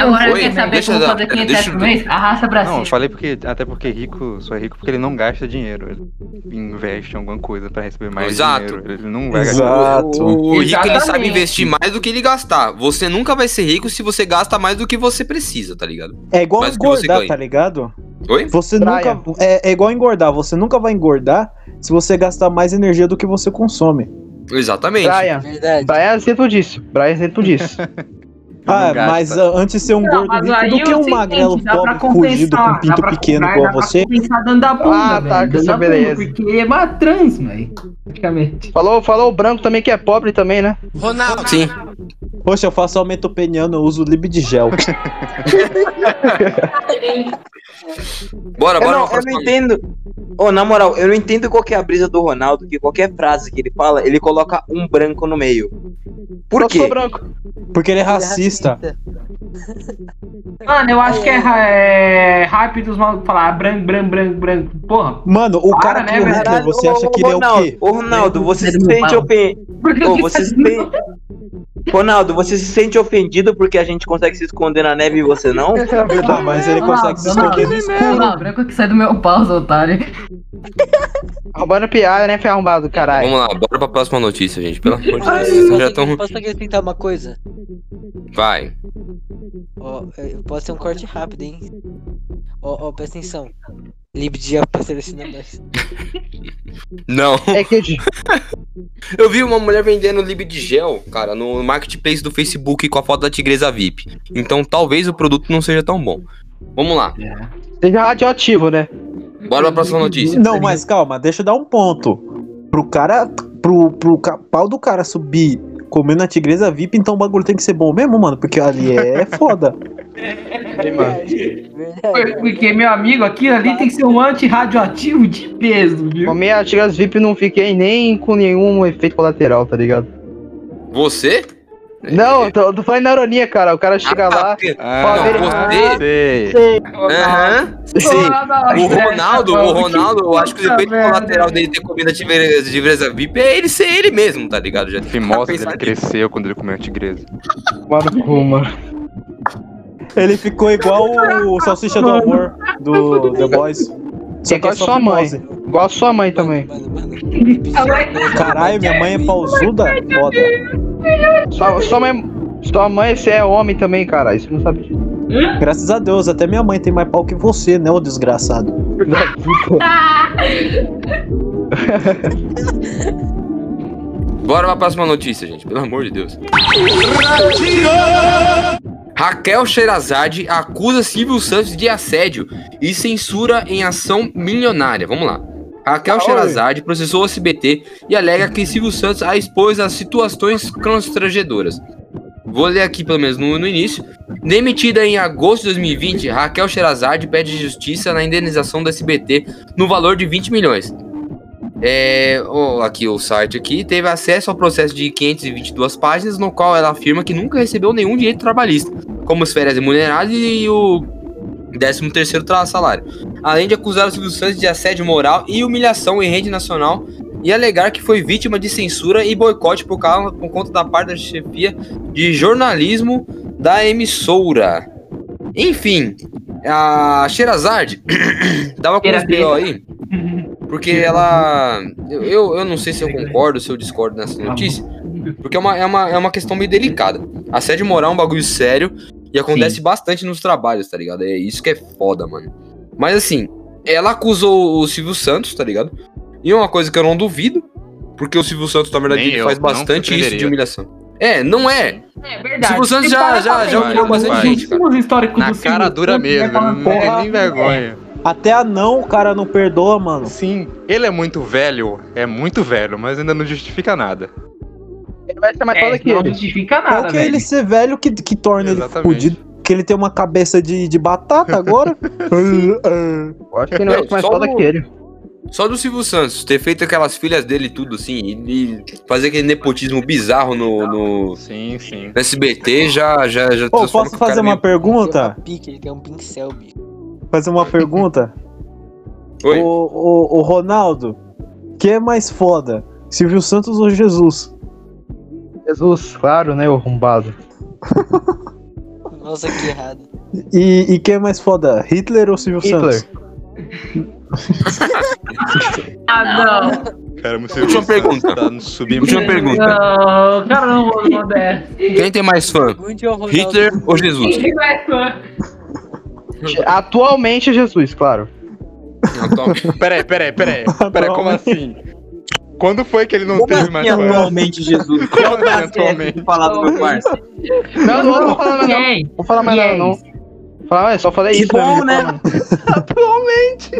Agora quer saber como fazer 500 deixa reais por mês? Arrasta pra Não, cima. eu falei porque até porque rico só é rico porque ele não gasta dinheiro. Ele investe em alguma coisa pra receber mais Exato. dinheiro. Ele não vai gastar. Exato. O rico ele sabe investir mais do que ele gastar. Você nunca vai ser rico se você gasta mais do que você precisa, tá ligado? É igual o você engordar, tá ligado? Oi? Você Praia. nunca. É, é igual engordar. Você nunca vai engordar se você gastar mais energia do que você consome. Exatamente. Brian. Verdade. Brian é exemplo disso. Brian é exemplo disso. *laughs* Ah, Não gasta. mas ah, antes de ser um Não, gordo rico do que eu um magrelo pobre fugido com um pinto pequeno comprar, igual você. dando da bunda, Ah, tá, velho, essa bunda, beleza. Porque é uma trans, velho. Praticamente. falou, falou o branco também que é pobre também, né? Sim. Poxa, eu faço aumento peniano, eu uso Libdigel. *laughs* Bora, Eu bora. não, pra eu não próxima. entendo. Ô, na moral, eu não entendo qual que é a brisa do Ronaldo, que qualquer frase que ele fala, ele coloca um branco no meio. Por Eu quê? sou branco. Porque ele é racista. Mano, eu acho que é, ra- é rápido os malucos falar branco, branco, branco, branco. Porra, Mano, o Para, cara né, que é o? Hitler, você Ô, acha que ele é o Ronaldo, quê? Ô, Ronaldo, você se sente ofendido. você se sente... *laughs* Ronaldo, você se sente ofendido porque a gente consegue se esconder na neve e você não? Tá, mas ele consegue se esconder no escuro. Não, branco que sai do meu pau, otário. *laughs* Roubando piada, né, foi arrombado, caralho. Vamos lá, bora pra próxima notícia, gente. Pelo amor de Deus. Vocês já posso, estão. posso acrescentar uma coisa? Vai. Ó, é, pode ser um corte rápido, hein? Ó, ó, presta atenção. Libdia patrocina nós. *laughs* Não. É que Eu vi uma mulher vendendo lib de gel, cara, no marketplace do Facebook com a foto da tigresa VIP. Então talvez o produto não seja tão bom. Vamos lá. seja radioativo, né? Bora pra próxima notícia. Não, mas calma, deixa eu dar um ponto. Pro cara. Pro, pro pau do cara subir comendo a tigresa VIP, então o bagulho tem que ser bom mesmo, mano. Porque ali é foda. *laughs* Porque, meu amigo, aquilo ali tem que ser um anti-radioativo de peso, viu? Comer as tiras VIP não fiquei nem com nenhum efeito colateral, tá ligado? Você? Não, eu tô, tô falando na ironia, cara. O cara chega lá. Ah, fala dele, você? sei. sei. Aham. Sim. O Ronaldo, o Ronaldo, eu acho que o efeito colateral dele ter comido a tigresa tigresa VIP é ele ser ele mesmo, tá ligado? Já Fimosa pensar dele cresceu quando ele comeu a tigresa. Mano, cu, mano. Ele ficou igual o Salsicha do Amor do The Boys. Só que Igual é sua mãe. Igual a sua mãe também. Caralho, minha mãe é pausuda? Foda. Sua, sua mãe. Sua mãe, você é homem também, cara. Isso não sabe disso. Graças a Deus, até minha mãe tem mais pau que você, né, ô desgraçado? *laughs* Bora pra próxima notícia, gente. Pelo amor de Deus. Raquel Sherazade acusa Silvio Santos de assédio e censura em ação milionária. Vamos lá. Raquel Sherazade processou o SBT e alega que Silvio Santos a expôs a situações constrangedoras. Vou ler aqui pelo menos no, no início. Demitida em agosto de 2020, Raquel Sherazade pede justiça na indenização do SBT no valor de 20 milhões. É, ó, aqui o site aqui teve acesso ao processo de 522 páginas, no qual ela afirma que nunca recebeu nenhum direito trabalhista, como as férias remuneradas e o 13 terceiro salário. Além de acusar o Silvio Santos de assédio moral e humilhação em rede nacional e alegar que foi vítima de censura e boicote por, causa, por conta da parte da chefia de jornalismo da emissora. Enfim, a Sherazade *coughs* dava com os B.O. aí, porque ela. Eu, eu, eu não sei se eu concordo, se eu discordo nessa notícia, porque é uma, é uma, é uma questão meio delicada. Assédio moral é um bagulho sério e acontece bastante nos trabalhos, tá ligado? É isso que é foda, mano. Mas assim, ela acusou o Silvio Santos, tá ligado? E uma coisa que eu não duvido, porque o Silvio Santos, na verdade, Nem ele faz bastante isso de humilhação. É, não é. É verdade. Silvio Santos já, já, já humilhou bastante gente, cara. Na do Silvio cara dura mesmo, né, tem porra, nem vergonha. Até a não o cara não perdoa, mano. Sim, ele é muito velho, é muito velho, mas ainda não justifica nada. Ele vai ser mais É, foda que não ele. justifica Qual nada, que é velho. ele ser velho que, que torna ele Exatamente. fudido? Que ele tem uma cabeça de, de batata agora? *laughs* Eu acho que ele vai ser mais foda no- que ele. Só do Silvio Santos ter feito aquelas filhas dele e tudo assim, e, e fazer aquele nepotismo bizarro no, no, Sim, sim. no SBT já já já posso que fazer uma meio- pergunta? Pique, ele tem um pincel, bicho. Fazer uma pergunta? Oi. O, o, o Ronaldo, quem é mais foda? Silvio Santos ou Jesus? Jesus, claro, né, o arrombado. Nossa, que errado. E, e quem é mais foda? Hitler ou Silvio Hitler. Santos? Ah, não. Cara, seu Última pergunta. Tá no subir Última pergunta. Não, cara, não vou. Quem tem mais fã? Hitler ou Jesus? Quem vai fã? Atualmente é Jesus, claro. Atualmente. Peraí, peraí, peraí. Peraí, como assim? Quando foi que ele não Como teve mais assim fã? atualmente, Jesus? Como Qual assim é atualmente? falar do meu parça? Não, não, não vou falar mais não. Quem? Vou falar mais nada, não. Mais, só falei Que isso. bom, né? *laughs* Atualmente.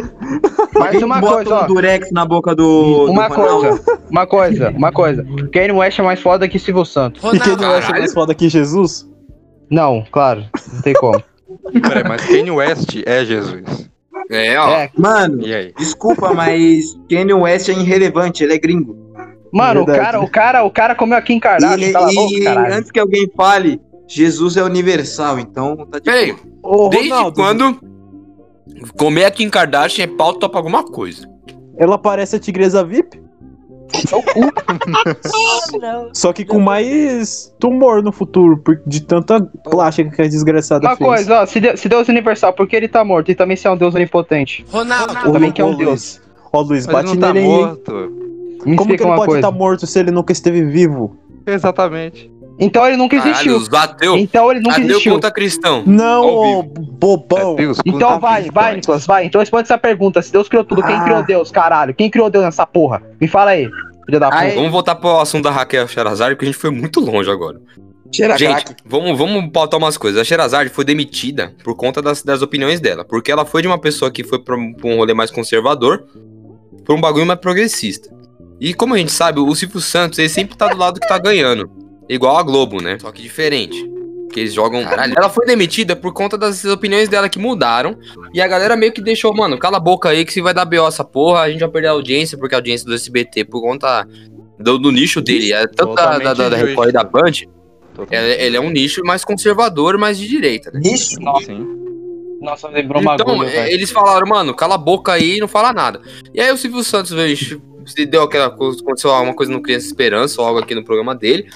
Mas Alguém uma bota coisa, um ó. durex na boca do. Uma do coisa, uma coisa, uma coisa. Kanye West é mais foda que Silvio Santos. E quem não acha Caralho. mais foda que Jesus? Não, claro, não tem como. Peraí, mas Kanye West é Jesus. É, ó. É, Mano, E aí? desculpa, mas Kanye West é irrelevante, ele é gringo. mano, o Verdade. cara, o cara, o cara comeu a Kim E, Kardashian, e caralho. antes que alguém fale, Jesus é universal, então tá de Peraí, Ô, desde Ronaldo, quando comer a Kim Kardashian é pauta pra alguma coisa? ela parece a tigresa VIP, *laughs* só que com mais tumor no futuro, por- de tanta plástica que a desgraçada Uma fez. coisa, ó, se, Deus, se Deus é universal, por que ele tá morto? E também se é um Deus onipotente. Ô, também que é um Deus. Ó, Luiz, Mas ele bate não tá nele aí. morto. Me Como que ele uma pode estar morto se ele nunca esteve vivo? Exatamente. Então ele nunca existiu. Caralho, bateu. Então ele nunca Ateu existiu. contra cristão. Não, bobão. Deus Então vai, vai, Nicolas, vai. Então responde essa pergunta. Se Deus criou tudo, quem Ah. criou Deus, caralho? Quem criou Deus nessa porra? Me fala aí, filha da puta. Aí- Vamos voltar pro assunto da Raquel Sherazade, porque a gente foi muito longe agora. Gente, vamos, vamos pautar umas coisas. A Sherazade foi demitida por conta das, das opiniões dela. Porque ela foi de uma pessoa que foi pra um, pra um rolê mais conservador pra um bagulho mais progressista. E como a gente sabe, o Silvio Santos, ele sempre tá do lado que tá ganhando. Igual a Globo, né? Só que diferente. Que eles jogam. Caralho. Ela foi demitida por conta das opiniões dela que mudaram. E a galera meio que deixou, mano, cala a boca aí que se vai dar BO essa porra, a gente vai perder a audiência, porque a audiência do SBT, por conta do, do nicho dele, é tanto da, da, da, da Record e da Band, ele, ele é um nicho mais conservador, mais de direita, né? Isso? Sim. Nossa, lembrou Então, é, eles falaram, mano, cala a boca aí e não fala nada. E aí o Silvio Santos veio, se deu aquela coisa, aconteceu uma coisa no Criança Esperança, ou algo aqui no programa dele,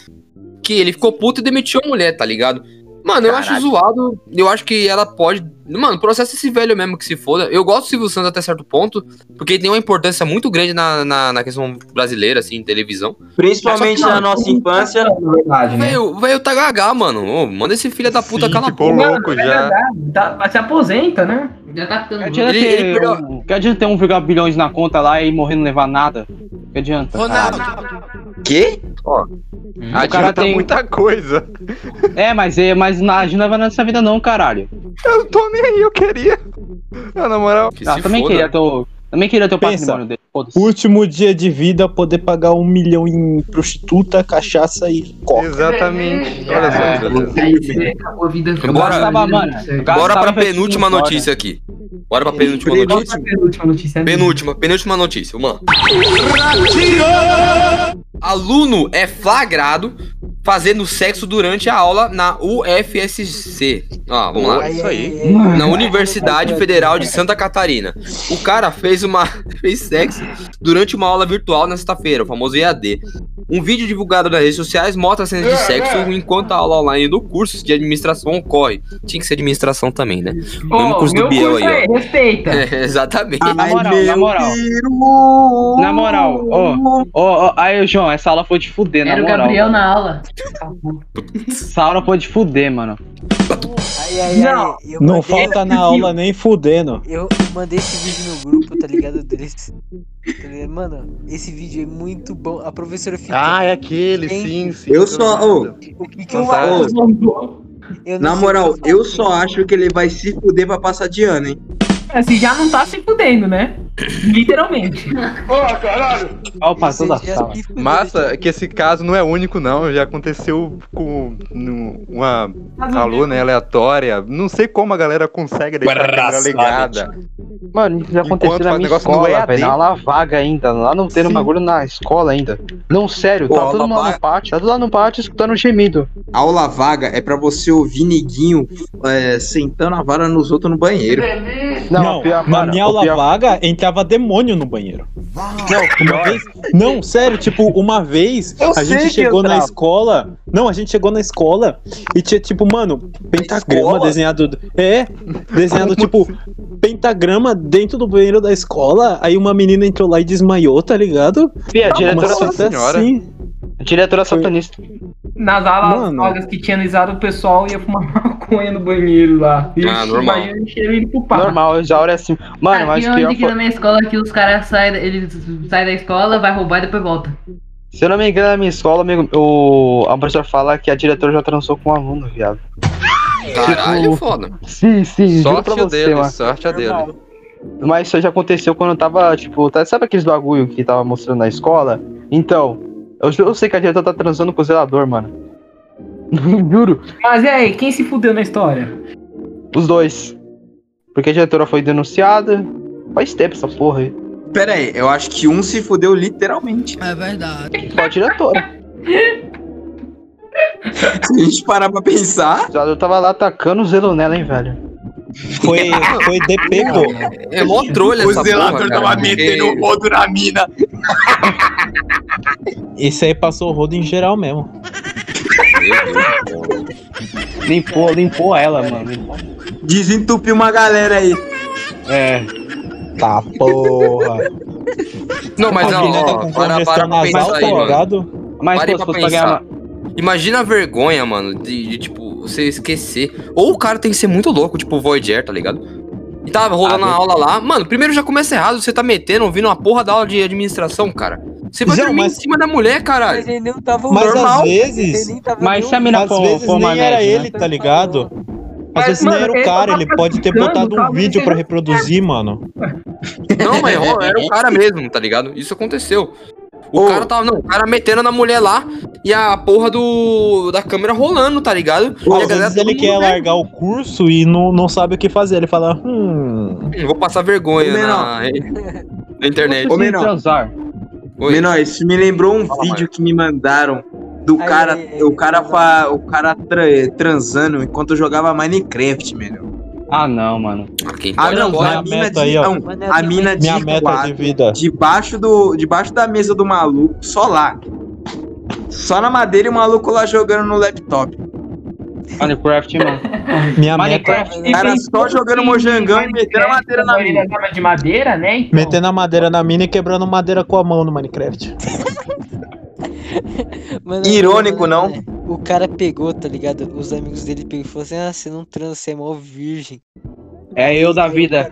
que ele ficou puto e demitiu a mulher, tá ligado? Mano, eu acho Caralho. zoado. Eu acho que ela pode. Mano, processa esse velho mesmo que se foda. Eu gosto do Silvio Santos até certo ponto, porque ele tem uma importância muito grande na, na, na questão brasileira, assim, em televisão. Principalmente que na nossa infância. Verdade, né? Velho, velho tá gaga, mano. Ô, manda esse filho da puta calar a ficou boca. louco É já. tá, se aposenta, né? Já tá ficando. Que adianta Ele- ter, um, que adianta ter 1, bilhões na conta lá e morrer e não levar nada? Que adianta? Quê? A O cara tá tem- muita coisa. É, mas, é, mas na- a gente não vai nessa vida não, caralho. Eu não tô nem aí, eu queria. Ah, na moral. Que Ah, também foda. queria ter o, também queria ter o Pensa. patrimônio dele. Foda-se. Último dia de vida, poder pagar um milhão em prostituta, cachaça e coca. Exatamente. Olha só beleza. É Bora. mano. Bora pra penúltima notícia aqui. Bora pra penúltima Penúltima. notícia. Penúltima notícia. Penúltima, penúltima notícia, mano. Aluno é flagrado fazendo sexo durante a aula na UFSC. Ó, vamos lá. Boa, isso aí. Na Universidade Federal de Santa Catarina. O cara fez uma *laughs* fez sexo durante uma aula virtual na sexta-feira, o famoso EAD. Um vídeo divulgado nas redes sociais mostra cenas de sexo enquanto a aula online do curso de administração ocorre. Tinha que ser administração também, né? Ô, Mesmo curso do meu Biel curso aí, é, ó. respeita. *laughs* É, exatamente. Na moral, na moral. Na moral, ó, ó, ó, aí, João, essa aula foi de fuder, na Era o moral. Gabriel na aula. Essa aula foi de fuder, mano. Ai, ai, Não, ai, eu Não mandei- falta na aula nem fudendo. Eu mandei esse vídeo no grupo, tá ligado? Deles. Tá ligado? Mano, esse vídeo é muito bom. A professora fica. Ah, é aquele, sim, sim. Eu só- ligado. o que que eu Na moral, eu falo. só acho que ele vai se fuder pra passar de ano, hein? Assim, já não tá se fudendo, né? Literalmente. *laughs* Ó, o pastor da Você já sala. Massa que esse caso não é único, não. Já aconteceu com no- uma aluna aleatória. Não sei como a galera consegue deixar a câmera ligada. Mano, isso já aconteceu Enquanto na minha escola, velho. Na aula vaga ainda. Lá não tendo Sim. bagulho na escola ainda. Não, sério, Pô, tá todo mundo lá no pátio. Tá todo lá no pátio escutando um gemido. Aula vaga é pra você ouvir neguinho é, sentando a vara nos outros no banheiro. Não, pior- na minha aula pior- vaga entrava demônio no banheiro. Não, Uma vez. Não, sério, tipo, uma vez Eu a gente chegou na escola. Não, a gente chegou na escola e tinha, tipo, mano, pentagrama desenhado. É, desenhado, tipo, pentagrama dentro do banheiro da escola. Aí uma menina entrou lá e desmaiou, tá ligado? Fia, a diretora, Nossa fita senhora. assim. a diretora satanista. Nas aulas Mano. vagas que tinha analisado, o pessoal ia fumar *laughs* maconha no banheiro lá. E Ah, normal. ele pro pau. Normal, já hora é assim. Mano, mas Aqui pior onde que foi... na minha escola que os caras saem, eles saem da escola, vai roubar e depois volta. Se eu não me engano, na minha escola, amigo, o... a professora fala que a diretora já transou com um aluno, viado. Caralho, foda. Sim, sim, juro pra Sorte você, dele, mano. sorte a dele. Mas isso já aconteceu quando eu tava, tipo, tá- sabe aqueles bagulho que tava mostrando na escola? Então, eu, eu sei que a diretora tá transando com o zelador, mano. *laughs* Juro, Mas e aí, quem se fudeu na história? os dois. Porque a diretora foi denunciada. Faz tempo essa porra aí. Pera aí, eu acho que um se fudeu literalmente. É verdade. Só a diretora. *laughs* Se a gente parar pra pensar. O zelador tava lá atacando o zelo nela, hein, velho. Foi, foi *laughs* DP, pô. É mó trolha O essa zelador porra, tava cara, metendo o rodo na mina. *laughs* Esse aí passou o rodo em geral mesmo. Limpou, limpou ela, mano. Desentupiu uma galera aí. É. Tá, porra. Não, mas A ó, tá ó, com para, para pra pensar aí, tá mano. ligado? Mas Parei pô, se pra fosse pra ganhar pensar. uma... Imagina a vergonha, mano, de, de, tipo, você esquecer. Ou o cara tem que ser muito louco, tipo o Voyager, tá ligado? E tava rolando Ah, a aula lá. Mano, primeiro já começa errado, você tá metendo, ouvindo uma porra da aula de administração, cara. Você vai Não, dormir mas- em cima da mulher, caralho. Mas ele não tava Mas normal. às vezes- Ele nem tava Mas nem se a mina Às for, vezes for nem era nerd, ele, né? tá ligado? Às Mas, vezes nem mano, era o cara, ele pode ter botado um vídeo pra não reproduzir, mano. Não, mas *laughs* era o cara mesmo, tá ligado? Isso aconteceu. O Ô. cara tava, não, o cara metendo na mulher lá e a porra do da câmera rolando, tá ligado? E a Às galera, vezes ele quer largar o curso e não, não sabe o que fazer. Ele fala, hum. Vou passar vergonha Ô, na, *laughs* na internet. Ô, menor. transar. Oi. Menor, isso me lembrou um Fala, vídeo que me mandaram do Ai, cara, ai, o cara, fa, o cara tra- transando enquanto eu jogava Minecraft, melhor. Ah, não, mano. Ah, quem Ah, não, minha a mina meta de, aí, ó. não, eu a mina Minha de meta quatro, de vida. debaixo do, debaixo da mesa do maluco, só lá. Só na madeira e o maluco lá jogando no laptop. Minecraft, mano. *laughs* Minha Minecraft. meta Cara, só jogando mojangão e metendo a madeira na mina. De madeira, né? Então, metendo a madeira na mina e quebrando madeira com a mão no Minecraft. *laughs* *laughs* Mano, Irônico, mano, não? O cara pegou, tá ligado? Os amigos dele pegou e falou assim: Ah, você não transa, você é mó virgem. É eu da vida.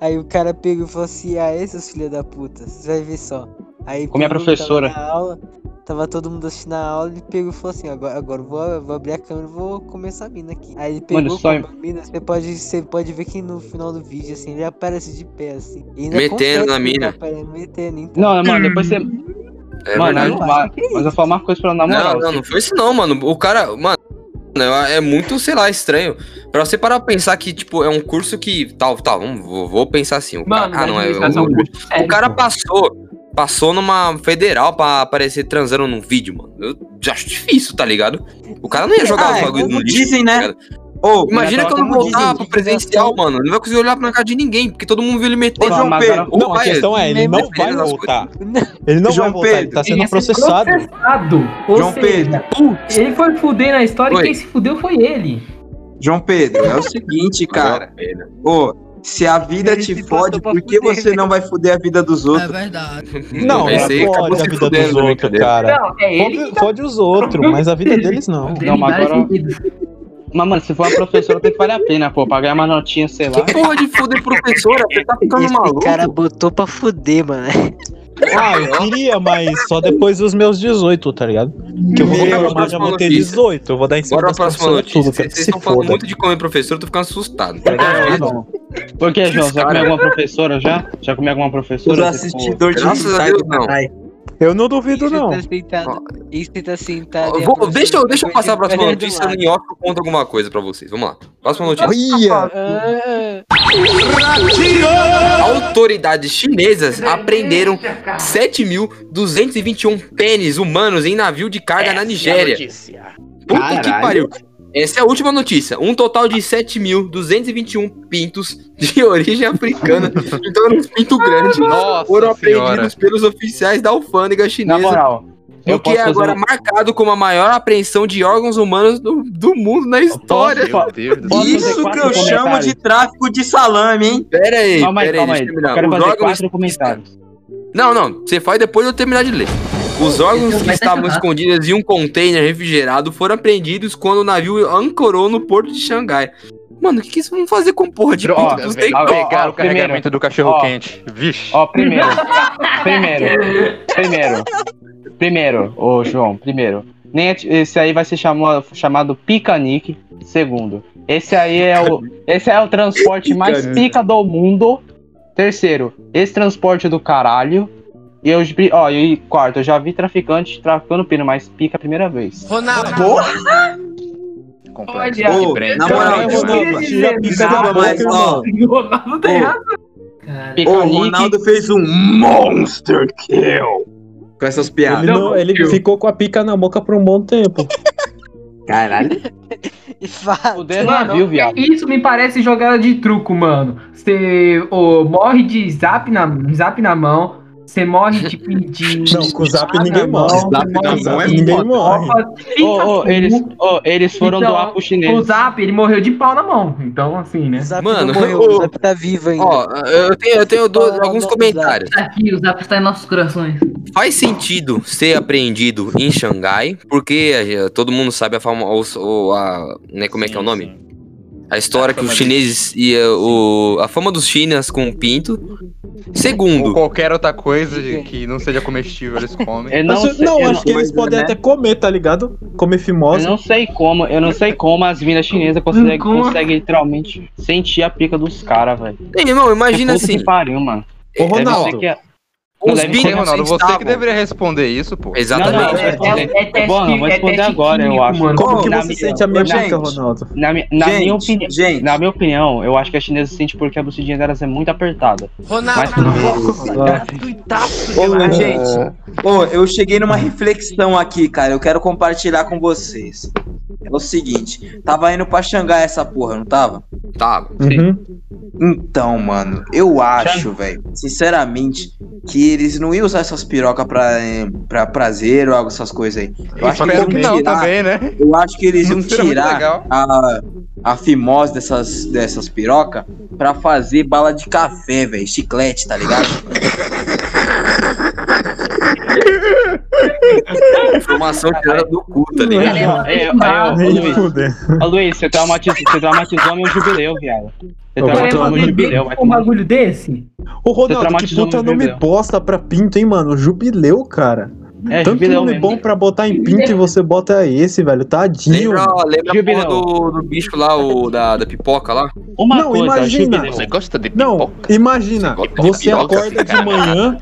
Aí o cara pegou e falou assim: Ah, esses filhos da puta, você vai ver só. Aí Com minha professora. Tava, na aula, tava todo mundo assistindo a aula ele pegou e falou assim: Agora, agora eu vou, vou abrir a câmera e vou começar a mina aqui. Aí ele pegou Mano, só- a mina, você pode, você pode ver que no final do vídeo, assim, ele aparece de pé, assim. Ainda Metendo na mina. aparecendo, Metendo, então. Não, mano, depois *clears throat* você. É mano, verdade. mas, mas eu vou falar uma coisa pra na moral. Não, não, não foi isso não, mano. O cara, mano, é muito, sei lá, estranho. Pra você parar pra pensar que, tipo, é um curso que. Tal, tal, vamos, vou, vou pensar assim. O Mano, cara, ah, não, é. O, é o cara pô. passou. Passou numa federal pra aparecer transando num vídeo, mano. Eu já acho difícil, tá ligado? O cara não ia jogar Ah, os é bagulho no como lixo. dizem, tá né? ligado? Ô, Imagina mas quando como voltar pro presencial, mano. Não vai conseguir olhar pra cara de ninguém, porque todo mundo viu ele meter. Ô, João Pedro, Não, a questão é, ele não vai voltar. Ele não João vai voltar, ele Pedro, tá sendo ele ia ser processado. processado. Ou João seja, ele foi fuder na história Oi. e quem se fudeu foi ele. João Pedro, é o seguinte, cara. Ô, se a vida Ele te fode, por que você não vai fuder a vida dos outros? verdade. *laughs* Não, Esse aí não acabou fode a vida fudendo dos outros, cara. Não, é ele Fode, fode os outros, mas a vida *laughs* deles não. Não, mas agora- Mas, mano, se for uma professora, tem que valer a pena, pô. Pagar uma notinha, sei lá. Que porra de fuder professora? Você tá ficando Esse maluco? cara botou pra fuder, mano. Ah, eu queria, mas só depois dos meus 18, tá ligado? Que eu vou pra reclamar, já vou ter notícia. 18. Eu vou dar em cima Bora pra das próxima notícia. tudo, Vocês estão falando muito de comer professor, eu tô ficando assustado. Ah, não. Por que, João? Você já comeu alguma professora já? Já comeu alguma Os professora? Tipo, assistidores de Graças a hentai Deus, não. Eu não duvido, Você não. tá sentado. E você tá sentado. Vou- professora deixa, eu, tá deixa eu passar a próxima do notícia off eu conto alguma coisa pra vocês. Vamos lá. Próxima notícia. Olha! Ah, Autoridades chinesas apreenderam 7.221 pênis humanos em navio de carga na Nigéria. Puta que Caralho. pariu. Essa é a última notícia. Um total de 7.221 pintos de *laughs* origem africana, então eram uns pintos grandes, Nossa foram senhora. apreendidos pelos oficiais da alfândega Na chinesa. moral, eu O que é agora um- marcado como a maior apreensão de órgãos humanos do, do mundo na história. Posso- Meu Deus do Posso céu. fazer Isso que eu chamo de tráfico de salame, hein? Pera aí, Calma aí, pera aí, calma aí. eu quero Os fazer órgãos... quatro comentários. Não, não, você faz depois de eu terminar de ler. Os órgãos que estavam escondidos em um container refrigerado foram apreendidos quando o navio ancorou no porto de Xangai. Mano, o que, que eles vão fazer com porra de Ó, pinto negros? ó, Pegaram o carregamento primeiro. do cachorro quente. Vixe. Ó, primeiro. primeiro. Primeiro. Primeiro, ô João, primeiro. Nem é- esse aí vai ser chamado, chamado piquenique. Segundo, esse aí é o, esse é o transporte mais pica do mundo. Terceiro, esse transporte do caralho. E eu, ó, e quarto, eu já vi traficante traficando pino, mas pica a primeira vez. Ronaldo. Complexo. Olha, Ô, Brand. na moral, Caralho, Ronaldo, tira a pica da Nada boca, mais, ó. O *laughs* Ronaldo tem razão. O. Ronaldo fez um monster kill com essas piadas. Ele, não, ele ficou com a pica na boca por um bom tempo. Caralho. *laughs* Fuder Mano, navio, viado. isso me parece jogada de truco, mano. Você ô, morre de zap na, zap na mão, você morre de. de Não, com o zap ninguém morre. você Zap morre é de Ninguém morre. ô, full. eles, ô, eles foram Então, doar pro O chinês. Zap, ele morreu de pau na mão. Então, assim, né? O Zap Mano, não morreu, ô, *laughs* o Zap tá vivo ainda. Ó, eu tenho, eu tenho do- Fala alguns comentários. Tá aqui, o Zap está em nossos corações. Faz sentido ser apreendido em Xangai, porque todo mundo sabe a fama, o, o- a, né, como é que é o nome? A história que os chineses e eh, o, a fama dos chinas com o pinto. Ou Segundo, qualquer outra coisa que não seja comestível, eles comem. Eu não, sei, não, eu, acho que eles coisa, podem né? até comer, tá ligado? Comer eu fimose. não sei como, eu não sei como as minas chinesas conseguem, Como? conseguem literalmente sentir a pica dos caras, velho. Irmão, imagina assim. que pariu, mano. Ô, Ronaldo, que é- Os Ronaldo, você estavam- que deveria responder isso, pô. Exatamente. Não, não, É, é, é teste, Bom, vou é responder teste agora, eu acho. mano. como que na você minha- sente a minha Ronaldo? Na, na Gente, minha opinião, gente. na minha opinião, eu acho que a chinesa sente porque a bucidinha delas é muito apertada. Mas Ronaldo. tudo bem. Ô, gente, ô, eu cheguei numa reflexão aqui, cara. Eu quero compartilhar com vocês. É o seguinte, tava indo pra Xangai essa porra, não tava? Tá. Uhum. Então, mano, eu acho, velho, sinceramente, que eles não iam usar essas pirocas pra, eh, pra prazer ou algo, essas coisas aí. Eu acho que que iam não tirar, também, né? Eu acho que eles *laughs* iam tirar a, a fimose dessas, dessas pirocas pra fazer bala de café, velho. Chiclete, tá ligado? *laughs* Informação tirada do cu, tá ligado? É, é, ô, Luiz, ô, Luiz, você traumatizou, você traumatizou meu jubileu, viado. Você traumatizou meu jubileu, vai um bagulho desse? Ô, Ronaldo, que puta nome jubileu. bosta pra pinto, hein, mano? Jubileu, cara. É, Tanto jubileu nome mesmo. bom pra botar em pinto e você bota esse, velho. Tadinho. Lembra, lembra Jubileu. do, do bicho lá, o, da, da pipoca lá? Uma não, imagina. Você gosta de Não, imagina. Você acorda de manhã.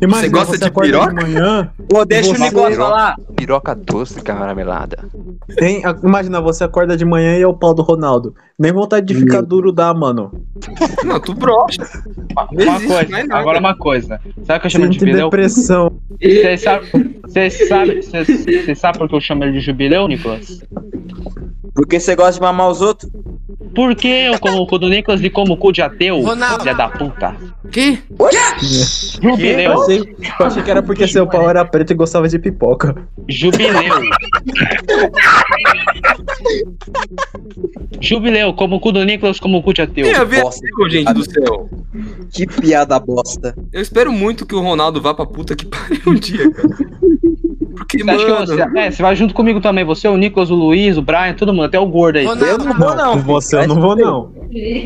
Imagina, Você gosta de acorda piroca? de manhã. Pô, deixa o negócio falar. Piroca doce caramelada. A- Imagina, você acorda de manhã e é o pau do Ronaldo. Nem vontade de ficar duro dá, mano. Não, tu brocha. Uma coisa, agora uma coisa. Sabe o que eu chamo de Sinto jubileu? depressão. Você sabe, você sabe, sabe por que eu chamo ele de jubileu, Nicolas? Porque você gosta de mamar os outros? Porque eu como o cu do Nicolas e como o cu de ateu, filha da puta. Que? Jubileu. Eu, achei, eu achei que era porque seu pau era preto e gostava de pipoca. Jubileu. Jubileu, como o cu do Nicolas, como o cu de ateu. Tem a ver Bosta. gente do céu. Que piada bosta. Eu espero muito que o Ronaldo vá pra puta que pariu um dia, cara. Porque, Você acha que mano... você, é, você vai junto comigo também, você, o Nicolas, o Luiz, o Brian, todo mundo, até o gordo aí. Eu não vou, não. Com você eu não vou, não.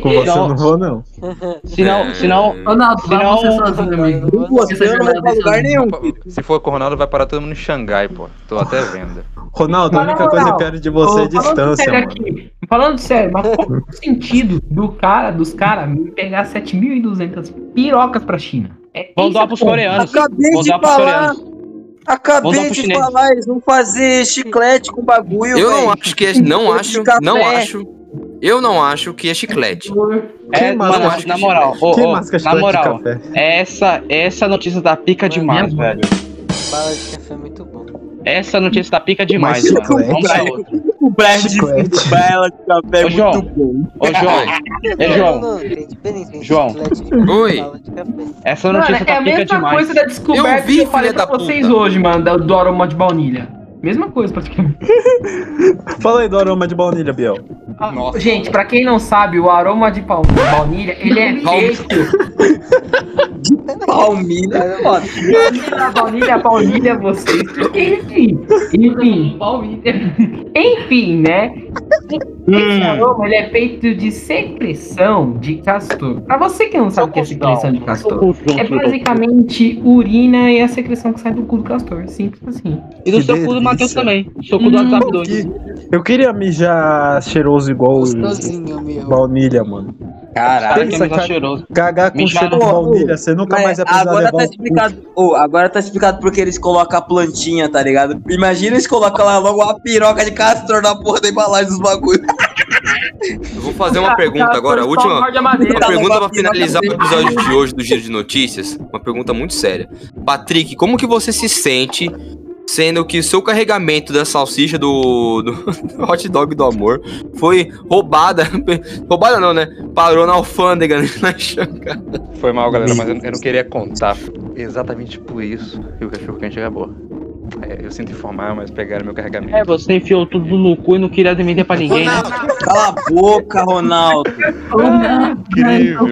Com você eu não vou, não. *laughs* Senão, senão, Ronaldo, vai senão, você sozinho, amigo. Você eu não vou pra lugar nenhum. Se for com o Ronaldo, vai parar todo mundo em Xangai, pô. Tô até vendo. Ronaldo, a única coisa que eu quero de você é distância, mano. aqui, falando sério, mas qual o sentido do cara, dos caras me pegar 7.200 pirocas pra China? É, Vão é o pros coreanos. Acabei Vão de falar. Acabei de chinês. falar, eles vão fazer chiclete com bagulho, Eu não velho. acho que é... Não acho, não acho... Eu não acho que é chiclete. É, mano, masca- na moral, ô, masca na moral, café? essa, essa notícia da pica demais, velho. Bala de café é muito bom. Essa notícia da pica demais, Mas mano. Vamos pra outra. O disse Chiclete. que bala de café é Ô, João. muito bom. Ô, João, é João, João. Oi. de essa Mano, notícia é tá a pica mesma demais. coisa da descoberta Eu vi, que eu falei pra vocês puta. hoje, mano, do, do aroma de baunilha. Mesma coisa, praticamente. *laughs* Fala aí do aroma de baunilha, Biel. Nossa. Gente, pra quem não sabe, o aroma de pau- baunilha, ele é feito... Palmilha *laughs* é foda. A baunilha, a baunilha, vocês... Enfim, enfim, enfim, né? Esse aroma, ele é feito de secreção de castor. Pra você que não sabe o que é secreção de castor, é basicamente urina e a secreção que sai do cu do castor. Simples assim. E do Que seu cu do delícia. Matheus também. Do seu cu do Hum, WhatsApp 2. Que- Eu queria mijar cheiroso igual Gostosinho, meu. baunilha, mano. Cara, Caralho. que é cheiroso. Cagar com cheiro de baunilha, você nunca mais vai Mas precisar agora levar tá o explicado. Ô, agora tá explicado porque eles colocam a plantinha, tá ligado? Imagina eles colocam lá logo uma piroca de castor na porra da embalagem dos bagulhos. Eu vou fazer uma pergunta agora, a última... Uma pergunta pra finalizar o episódio de hoje do Giro de Notícias. Uma pergunta muito séria. Patrick, como que você se sente sendo que o seu carregamento da salsicha do, do hot dog do amor foi roubada? *laughs* roubada não, né? Parou na alfândega, né? *laughs* na Xangai. Foi mal, galera, mas eu, eu não queria contar. Exatamente por isso que o cachorro quente acabou. É, eu sinto informar, mas pegaram meu carregamento. É, você enfiou tudo no cu e não queria admitir pra ninguém, né? Cala a boca, Ronaldo. Incrível!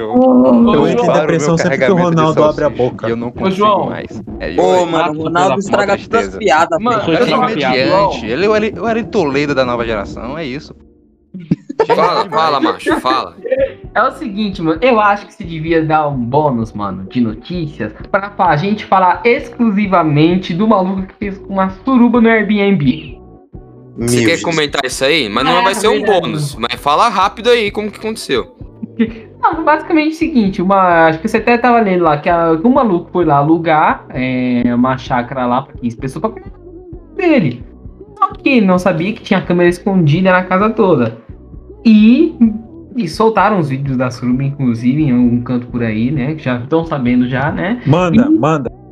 Eu entro em depressão sempre que o Ronaldo abre a salsicha boca. Eu não consigo João. mais. É, Ô, eu- mano, o Ronaldo estraga todas as piadas. Mano. Eu comediante. Ele, eu, era- eu era o Toledo da nova geração, é isso. Fala, fala, macho, fala. É o seguinte, mano. Eu acho que se devia dar um bônus, mano, de notícias pra, pra gente falar exclusivamente do maluco que fez uma suruba no Airbnb. Você quer comentar isso aí? Mas não É, vai ser um verdade. bônus. Mas fala rápido aí como que aconteceu. *laughs* Não, basicamente é o seguinte, uma, acho que você até tava lendo lá que, a, que um maluco foi lá alugar é, uma chácara lá pra 15 pessoas pra comer dele. Só que ele não sabia que tinha câmera escondida na casa toda. E, e soltaram os vídeos da suruba, inclusive, em algum canto por aí, né? Que já estão sabendo já, né? Manda, manda.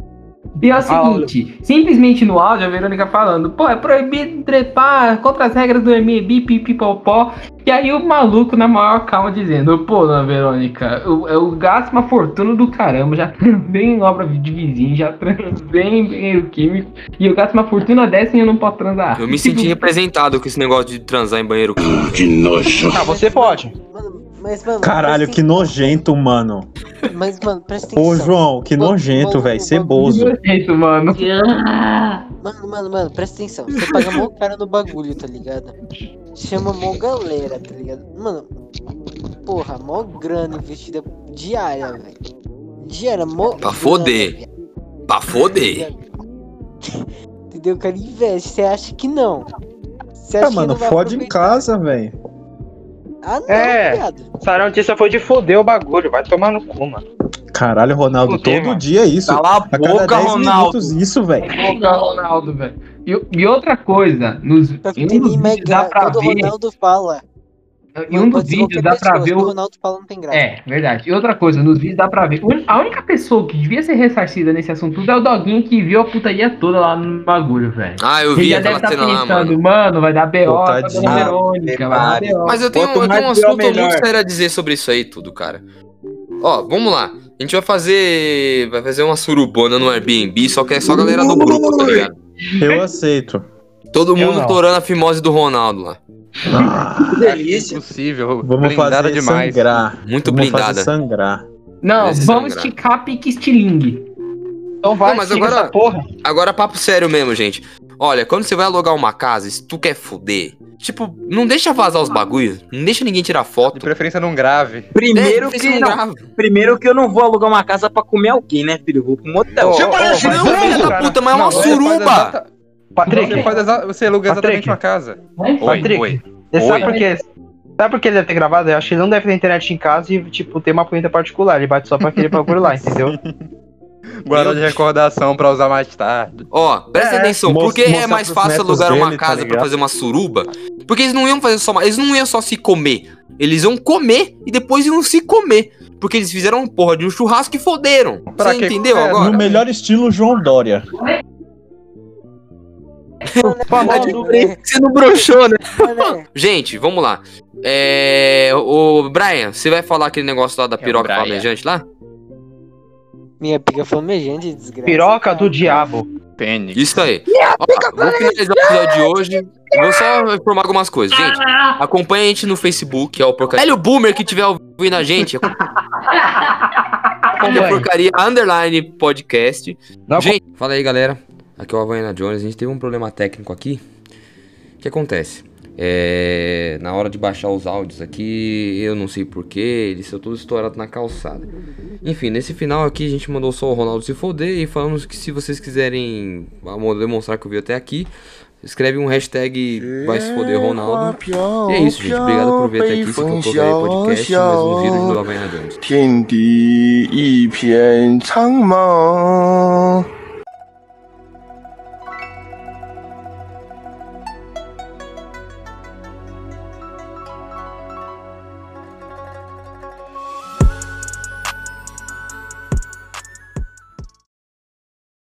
E é o seguinte, simplesmente no áudio a Verônica falando, pô, é proibido trepar contra as regras do Airbnb, pipipopó. E aí o maluco na maior calma dizendo, pô, dona Verônica, eu, eu gasto uma fortuna do caramba, já *laughs* transei em obra de vizinho, já transei em banheiro químico, e eu gasto uma fortuna dessa e eu não posso transar. Eu me senti representado com esse negócio de transar em banheiro químico. Que nojo. Ah, você pode. Mas, mano, Caralho, que nojento, mano. Mas, mano, presta atenção. Ô, João, que nojento, velho. Ceboso. Nojento, mano. Mano, mano, mano, presta atenção. Você paga mó cara no bagulho, tá ligado? Chama mó galera, tá ligado? Mano, porra, mó grana investida diária, velho. Diária, mó. Pra foder. Pra foder. Entendeu? O cara investe. Você acha que não? Você acha Ah, que mano, fode em aproveitar? casa, velho. Ah, não, É, viado. essa notícia foi de foder o bagulho, vai tomar no cu, mano. Caralho, Ronaldo, todo mano? dia é isso. Cala a a cada boca, 10 Ronaldo. minutos isso, velho. Boca, Ronaldo, velho. E, e outra coisa, nos, mais vídeos dá graça. pra Quando o ver. Ronaldo fala. Em um dos vídeos dá pra ver o. Ronaldo fala não tem graça. É, verdade. E outra coisa, nos vídeos dá pra ver. A única pessoa que devia ser ressarcida nesse assunto tudo é o Doguinho que viu a putaria toda lá no bagulho, velho. Ah, eu Ele vi já aquela deve estar lá, pensando, mano. mano, vai dar B.O. Tadinho. dona Verônica, vai dar B.O. Mas eu tenho, eu tenho um assunto muito melhor. sério a dizer sobre isso aí tudo, cara. Ó, vamos lá. A gente vai fazer. Vai fazer uma surubona no Airbnb, só que é só a galera do grupo, tá ligado? Eu aceito. Todo Eu mundo não. torando a fimose do Ronaldo lá. Que delícia. Impossível. Vamos blindada fazer demais. sangrar. Muito Vamos blindada. fazer sangrar. Não, Esse vamos sangrar. esticar pique estilingue. Então vai, Não, mas agora- essa porra. Agora, papo sério mesmo, gente. Olha, quando você vai alugar uma casa, se tu quer fuder, tipo, não deixa vazar os bagulhos, não deixa ninguém tirar De foto. preferência não grave. Primeiro É, que, não, grava. primeiro que eu não vou alugar uma casa pra comer alguém, né, filho? Eu vou pra um hotel. Ô, ô, Parece mas não, filha da puta, mas é uma não, suruba. Patrick, Você, faz exa- você aluga exatamente Patrick. uma casa. Oi, Patrick, oi. Você sabe Oi. por quê? Sabe por que ele deve ter gravado? Eu acho que ele não deve ter internet em casa e, tipo, ter uma punheta particular. Ele bate só pra aquele bagulho lá, entendeu? *laughs* Guardar de recordação pra usar mais tarde. Ó, presta É, atenção, por que é mais fácil alugar uma dele, tá casa pra ligado? fazer uma suruba? Porque eles não iam fazer só uma, eles não iam só se comer, eles iam comer e depois iam se comer. Porque eles fizeram um porra de um churrasco e foderam. Pra Você quê? entendeu É, agora? No melhor estilo João Dória. *laughs* Falando, Você não broxou, né? Mané, Gente, vamos lá. É. O Brian, você vai falar aquele negócio lá da É piroca flamejante lá? minha pica flamejante, desgraça. Piroca do diabo. Pênis. Isso aí. Ó, vou finalizar o episódio de hoje. Vou só informar algumas coisas. Gente, acompanha a gente no Facebook, é o porcaria. Velho Boomer que tiver ouvindo a gente. Acompanha *laughs* a porcaria underline podcast. Não, Gente, fala aí, galera. Aqui é o Havaiana Jones. A gente teve um problema técnico aqui. O que acontece? É, na hora de baixar os áudios aqui, eu não sei porquê, eles são todos estourados na calçada. Enfim, nesse final aqui a gente mandou só o Ronaldo se foder e falamos que se vocês quiserem vamos demonstrar que eu vi até aqui, escreve um hashtag vai se foder Ronaldo. E é isso, gente. Obrigado por ver até aqui. Esse foi o Porcaria Podcast, mais um giro de Havaiana Jones. 天地一片苍茫。